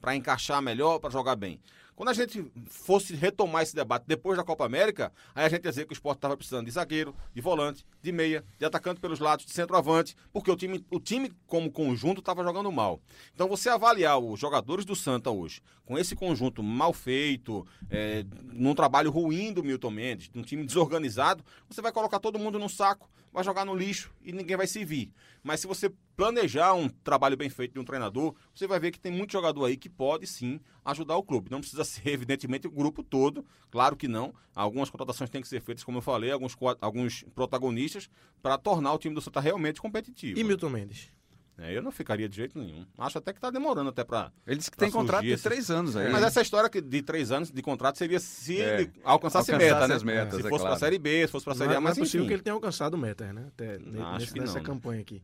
S3: para encaixar melhor, para jogar bem. Quando a gente fosse retomar esse debate depois da Copa América, aí a gente ia dizer que o esporte estava precisando de zagueiro, de volante, de meia, de atacante pelos lados, de centroavante, porque o time, o time como conjunto estava jogando mal. Então você avaliar os jogadores do Santa hoje, com esse conjunto mal feito, é, num trabalho ruim do Milton Mendes, num time desorganizado, você vai colocar todo mundo num saco, vai jogar no lixo e ninguém vai se vir. Mas se você planejar um trabalho bem feito de um treinador, você vai ver que tem muito jogador aí que pode sim ajudar o clube. Não precisa ser, evidentemente, o grupo todo, claro que não. Algumas contratações têm que ser feitas, como eu falei, alguns, alguns protagonistas, para tornar o time do Santa realmente competitivo.
S4: E Milton Mendes?
S3: É, eu não ficaria de jeito nenhum. Acho até que está demorando até para.
S2: Ele disse que tem contrato de três anos aí.
S3: Mas essa história de três anos de contrato seria se é. ele alcançasse, alcançasse meta, né?
S2: As metas,
S3: se
S2: é
S3: fosse
S2: claro.
S3: para a Série B, se fosse para a Série A, mas
S4: é possível
S3: enfim.
S4: que ele tenha alcançado metas, né? Até
S3: Acho que
S4: nessa
S3: não, né?
S4: campanha aqui.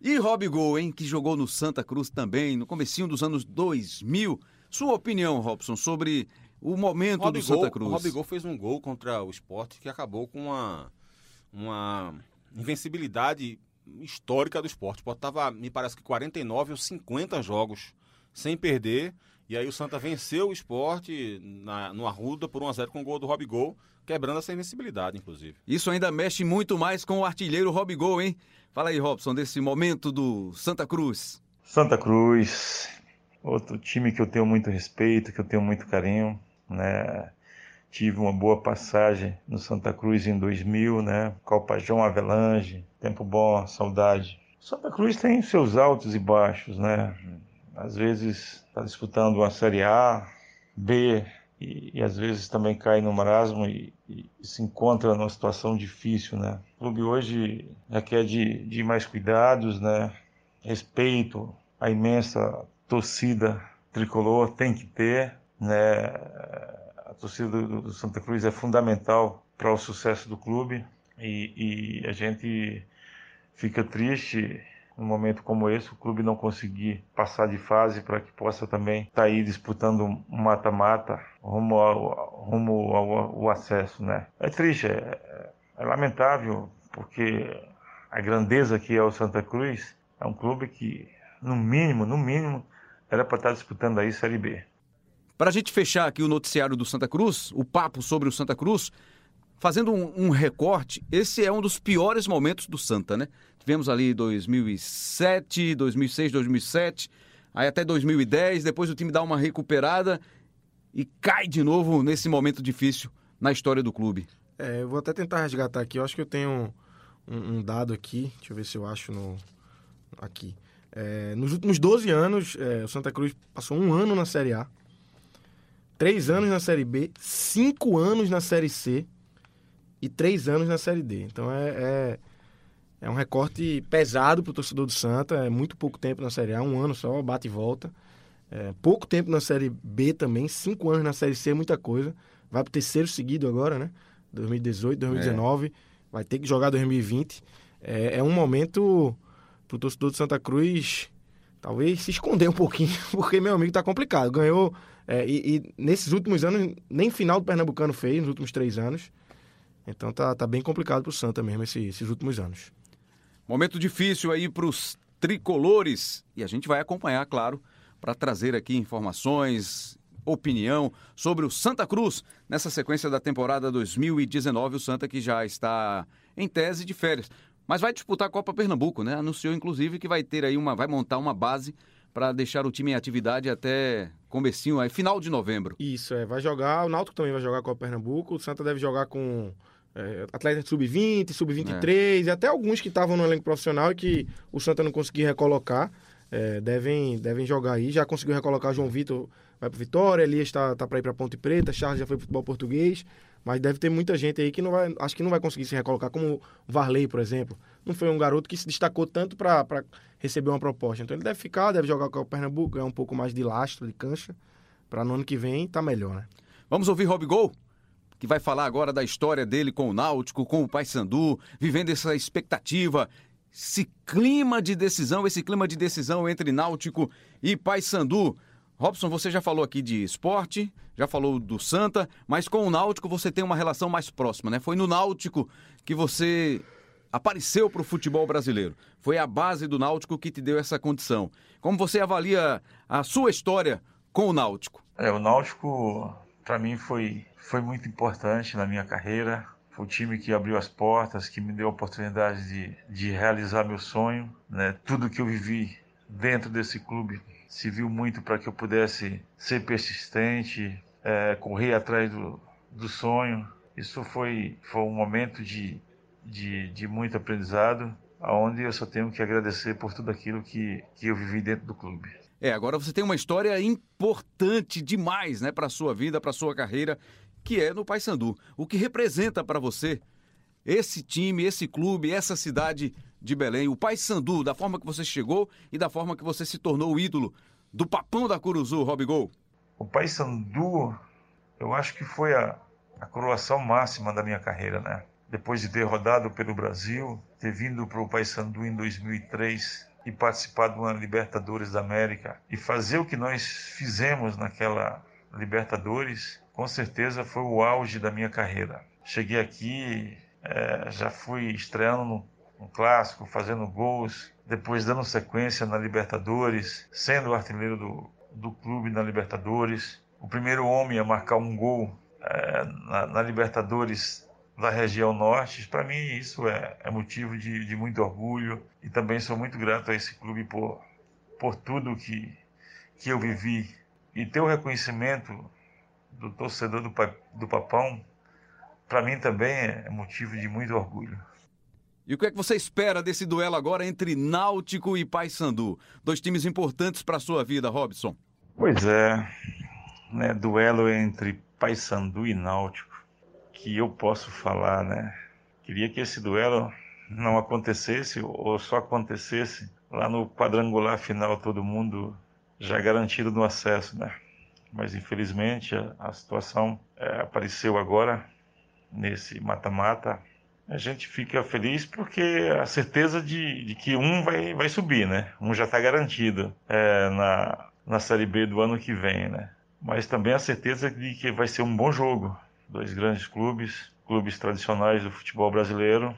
S2: E Rob Gol, hein, que jogou no Santa Cruz também, no comecinho dos anos 2000. Sua opinião, Robson, sobre o momento
S3: Rob
S2: do
S3: Gol,
S2: Santa Cruz?
S3: O Rob Gol fez um gol contra o esporte que acabou com uma, uma invencibilidade histórica do esporte. O esporte estava, me parece que 49 ou 50 jogos sem perder. E aí o Santa venceu o esporte na, no Arruda por 1x0 com o gol do Rob Gol, quebrando essa invencibilidade, inclusive.
S2: Isso ainda mexe muito mais com o artilheiro Rob Gol, hein? Fala aí, Robson, desse momento do Santa Cruz.
S7: Santa Cruz, outro time que eu tenho muito respeito, que eu tenho muito carinho, né? Tive uma boa passagem no Santa Cruz em 2000, né? Copa João Avelange, tempo bom, saudade. Santa Cruz tem seus altos e baixos, né? Às vezes está disputando uma Série A, B, e, e, às vezes também cai no marasmo e, e, se encontra numa situação difícil, né? O clube hoje requer de, de mais cuidados, né? Respeito à imensa torcida tricolor tem que ter, né? A torcida do, do Santa Cruz é fundamental para o sucesso do clube e, e a gente fica triste num momento como esse, o clube não conseguir passar de fase para que possa também estar tá aí disputando mata-mata rumo, ao, rumo ao, ao, acesso, né? É triste, é, é, lamentável, porque a grandeza que é o Santa Cruz é um clube que, no mínimo, no mínimo, era para estar disputando aí Série B.
S2: Para a gente fechar aqui o noticiário do Santa Cruz, o papo sobre o Santa Cruz, fazendo um, um, recorte, esse é um dos piores momentos do Santa, né? Tivemos ali 2007, 2006, 2007, aí até 2010, depois o time dá uma recuperada e cai de novo nesse momento difícil na história do clube.
S4: É, eu vou até tentar resgatar aqui, eu acho que eu tenho um, um dado aqui, deixa eu ver se eu acho no aqui. É, nos últimos 12 anos, é, o Santa Cruz passou um ano na Série A, três anos na Série B, cinco anos na Série C, e três anos na Série D. Então é, é, é um recorte pesado para o torcedor do Santa. É muito pouco tempo na Série A, um ano só, bate e volta. É, pouco tempo na Série B também, cinco anos na Série C, muita coisa. Vai para o terceiro seguido agora, né? 2018, 2019. É. Vai ter que jogar 2020. É, é um momento para o torcedor do Santa Cruz talvez se esconder um pouquinho, porque meu amigo tá complicado. Ganhou. É, e, e nesses últimos anos, nem final do Pernambucano fez, nos últimos três anos. Então tá, tá bem complicado pro Santa mesmo esses, esses últimos anos.
S2: Momento difícil aí pros tricolores. E a gente vai acompanhar, claro, para trazer aqui informações, opinião sobre o Santa Cruz nessa sequência da temporada 2019. O Santa que já está em tese de férias. Mas vai disputar a Copa Pernambuco, né? Anunciou, inclusive, que vai ter aí uma. vai montar uma base para deixar o time em atividade até comecinho, aí, final de novembro.
S4: Isso, é. Vai jogar, o Náutico também vai jogar com o Pernambuco, o Santa deve jogar com é, atleta sub-20, sub-23, é. e até alguns que estavam no elenco profissional e que o Santa não conseguiu recolocar, é, devem, devem jogar aí. Já conseguiu recolocar João Vitor, vai para Vitória, Elias está tá para ir para Ponte Preta, Charles já foi para futebol português, mas deve ter muita gente aí que não vai, acho que não vai conseguir se recolocar, como o Varley, por exemplo. Não foi um garoto que se destacou tanto para receber uma proposta. Então ele deve ficar, deve jogar com o Pernambuco, ganhar um pouco mais de lastro, de cancha, para no ano que vem tá melhor, né?
S2: Vamos ouvir Rob Gol? Que vai falar agora da história dele com o Náutico, com o Paysandu, vivendo essa expectativa, esse clima de decisão, esse clima de decisão entre Náutico e Paysandu. Robson, você já falou aqui de esporte, já falou do Santa, mas com o Náutico você tem uma relação mais próxima, né? Foi no Náutico que você apareceu para o futebol brasileiro. Foi a base do Náutico que te deu essa condição. Como você avalia a sua história com o Náutico?
S7: É, o Náutico, para mim, foi, foi muito importante na minha carreira. Foi o time que abriu as portas, que me deu a oportunidade de, de realizar meu sonho. Né? Tudo que eu vivi dentro desse clube se viu muito para que eu pudesse ser persistente, é, correr atrás do, do sonho. Isso foi, foi um momento de, de, de muito aprendizado, aonde eu só tenho que agradecer por tudo aquilo que, que eu vivi dentro do clube.
S2: É, agora você tem uma história importante demais, né, para sua vida, para sua carreira, que é no Paysandu. O que representa para você esse time, esse clube, essa cidade de Belém, o Paysandu, da forma que você chegou e da forma que você se tornou o ídolo do Papão da Curuzu, Robigol?
S7: O Paysandu, eu acho que foi a, a coroação máxima da minha carreira, né? Depois de ter rodado pelo Brasil, ter vindo para o Paysandu em 2003 e participar de uma Libertadores da América e fazer o que nós fizemos naquela Libertadores, com certeza foi o auge da minha carreira. Cheguei aqui, é, já fui estreando no, clássico, fazendo gols, depois dando sequência na Libertadores, sendo artilheiro do, do clube na Libertadores, o primeiro homem a marcar um gol é, na, na Libertadores da região norte. Para mim, isso é, é motivo de, de, muito orgulho e também sou muito grato a esse clube por, por tudo que, que eu vivi. E ter o reconhecimento do torcedor do, do Papão, para mim também é motivo de muito orgulho.
S2: E o que é que você espera desse duelo agora entre Náutico e Paysandu? Dois times importantes para a sua vida, Robson.
S7: Pois é, né, duelo entre Paysandu e Náutico que eu posso falar, né? Queria que esse duelo não acontecesse ou só acontecesse lá no quadrangular final, todo mundo já garantido no acesso, né? Mas infelizmente a, a situação é, apareceu agora nesse mata-mata. A gente fica feliz porque a certeza de, de que um vai, vai subir, né? Um já está garantido é, na, na Série B do ano que vem, né? Mas também a certeza de que vai ser um bom jogo dois grandes clubes, clubes tradicionais do futebol brasileiro,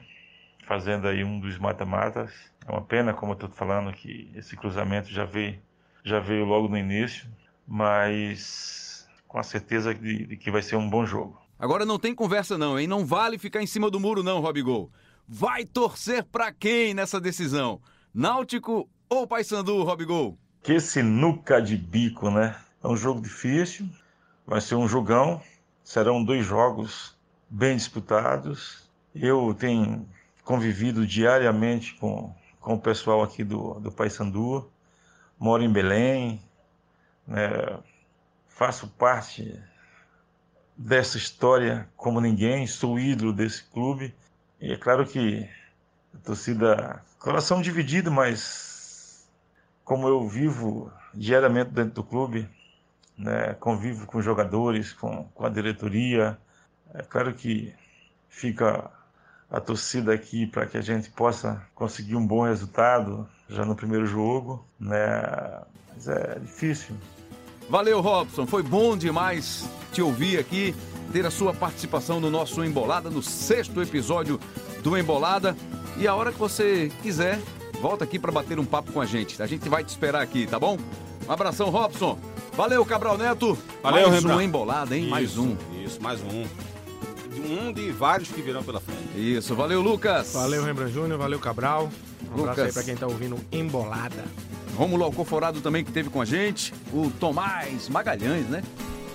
S7: fazendo aí um dos mata-matas. É uma pena, como eu estou falando, que esse cruzamento já veio, já veio logo no início, mas com a certeza de, de que vai ser um bom jogo.
S2: Agora não tem conversa não, hein? Não vale ficar em cima do muro não, Robigol. Vai torcer para quem nessa decisão? Náutico ou Paysandu, Robigol?
S7: Que sinuca de bico, né? É um jogo difícil, vai ser um jogão, Serão dois jogos bem disputados. Eu tenho convivido diariamente com, com o pessoal aqui do, do Paysandu, moro em Belém, né, faço parte dessa história como ninguém, sou ídolo desse clube. E é claro que a torcida, coração dividido, mas como eu vivo diariamente dentro do clube, né, convivo com jogadores, com, com a diretoria. É claro que fica a torcida aqui para que a gente possa conseguir um bom resultado já no primeiro jogo, né? Mas é difícil.
S2: Valeu, Robson. Foi bom demais te ouvir aqui, ter a sua participação no nosso Embolada, no sexto episódio do Embolada. E a hora que você quiser, volta aqui para bater um papo com a gente. A gente vai te esperar aqui, tá bom? Um abração, Robson. Valeu, Cabral Neto.
S3: Valeu,
S2: Mais
S3: Rembrandt.
S2: um embolada, hein?
S3: Isso,
S2: Mais um.
S3: Isso, mais um. Um de vários que virão pela frente.
S2: Isso, valeu, Lucas.
S4: Valeu, Rembrandt Júnior, valeu, Cabral. Um abraço
S2: Lucas.
S4: aí pra quem tá ouvindo Embolada.
S2: Rômulo Alcoforado também que teve com a gente. O Tomás Magalhães, né?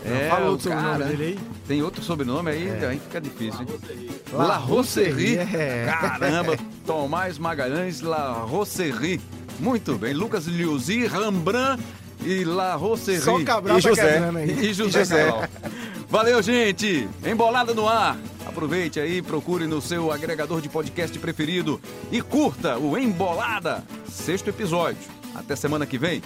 S4: Não fala
S2: o
S4: outro sobrenome dele aí?
S2: Tem outro sobrenome aí, aí fica difícil. hein?
S4: La
S2: La Rosserie.
S4: Rosserie, é.
S2: Caramba, Tomás Magalhães, La Rosserie. Muito bem. Lucas Liuzi, Rembrandt e La Rosserie.
S4: Só Cabral
S3: E
S4: tá
S3: José.
S2: E José Cabral. Valeu, gente. Embolada no ar. Aproveite aí, procure no seu agregador de podcast preferido e curta o Embolada, sexto episódio. Até semana que vem.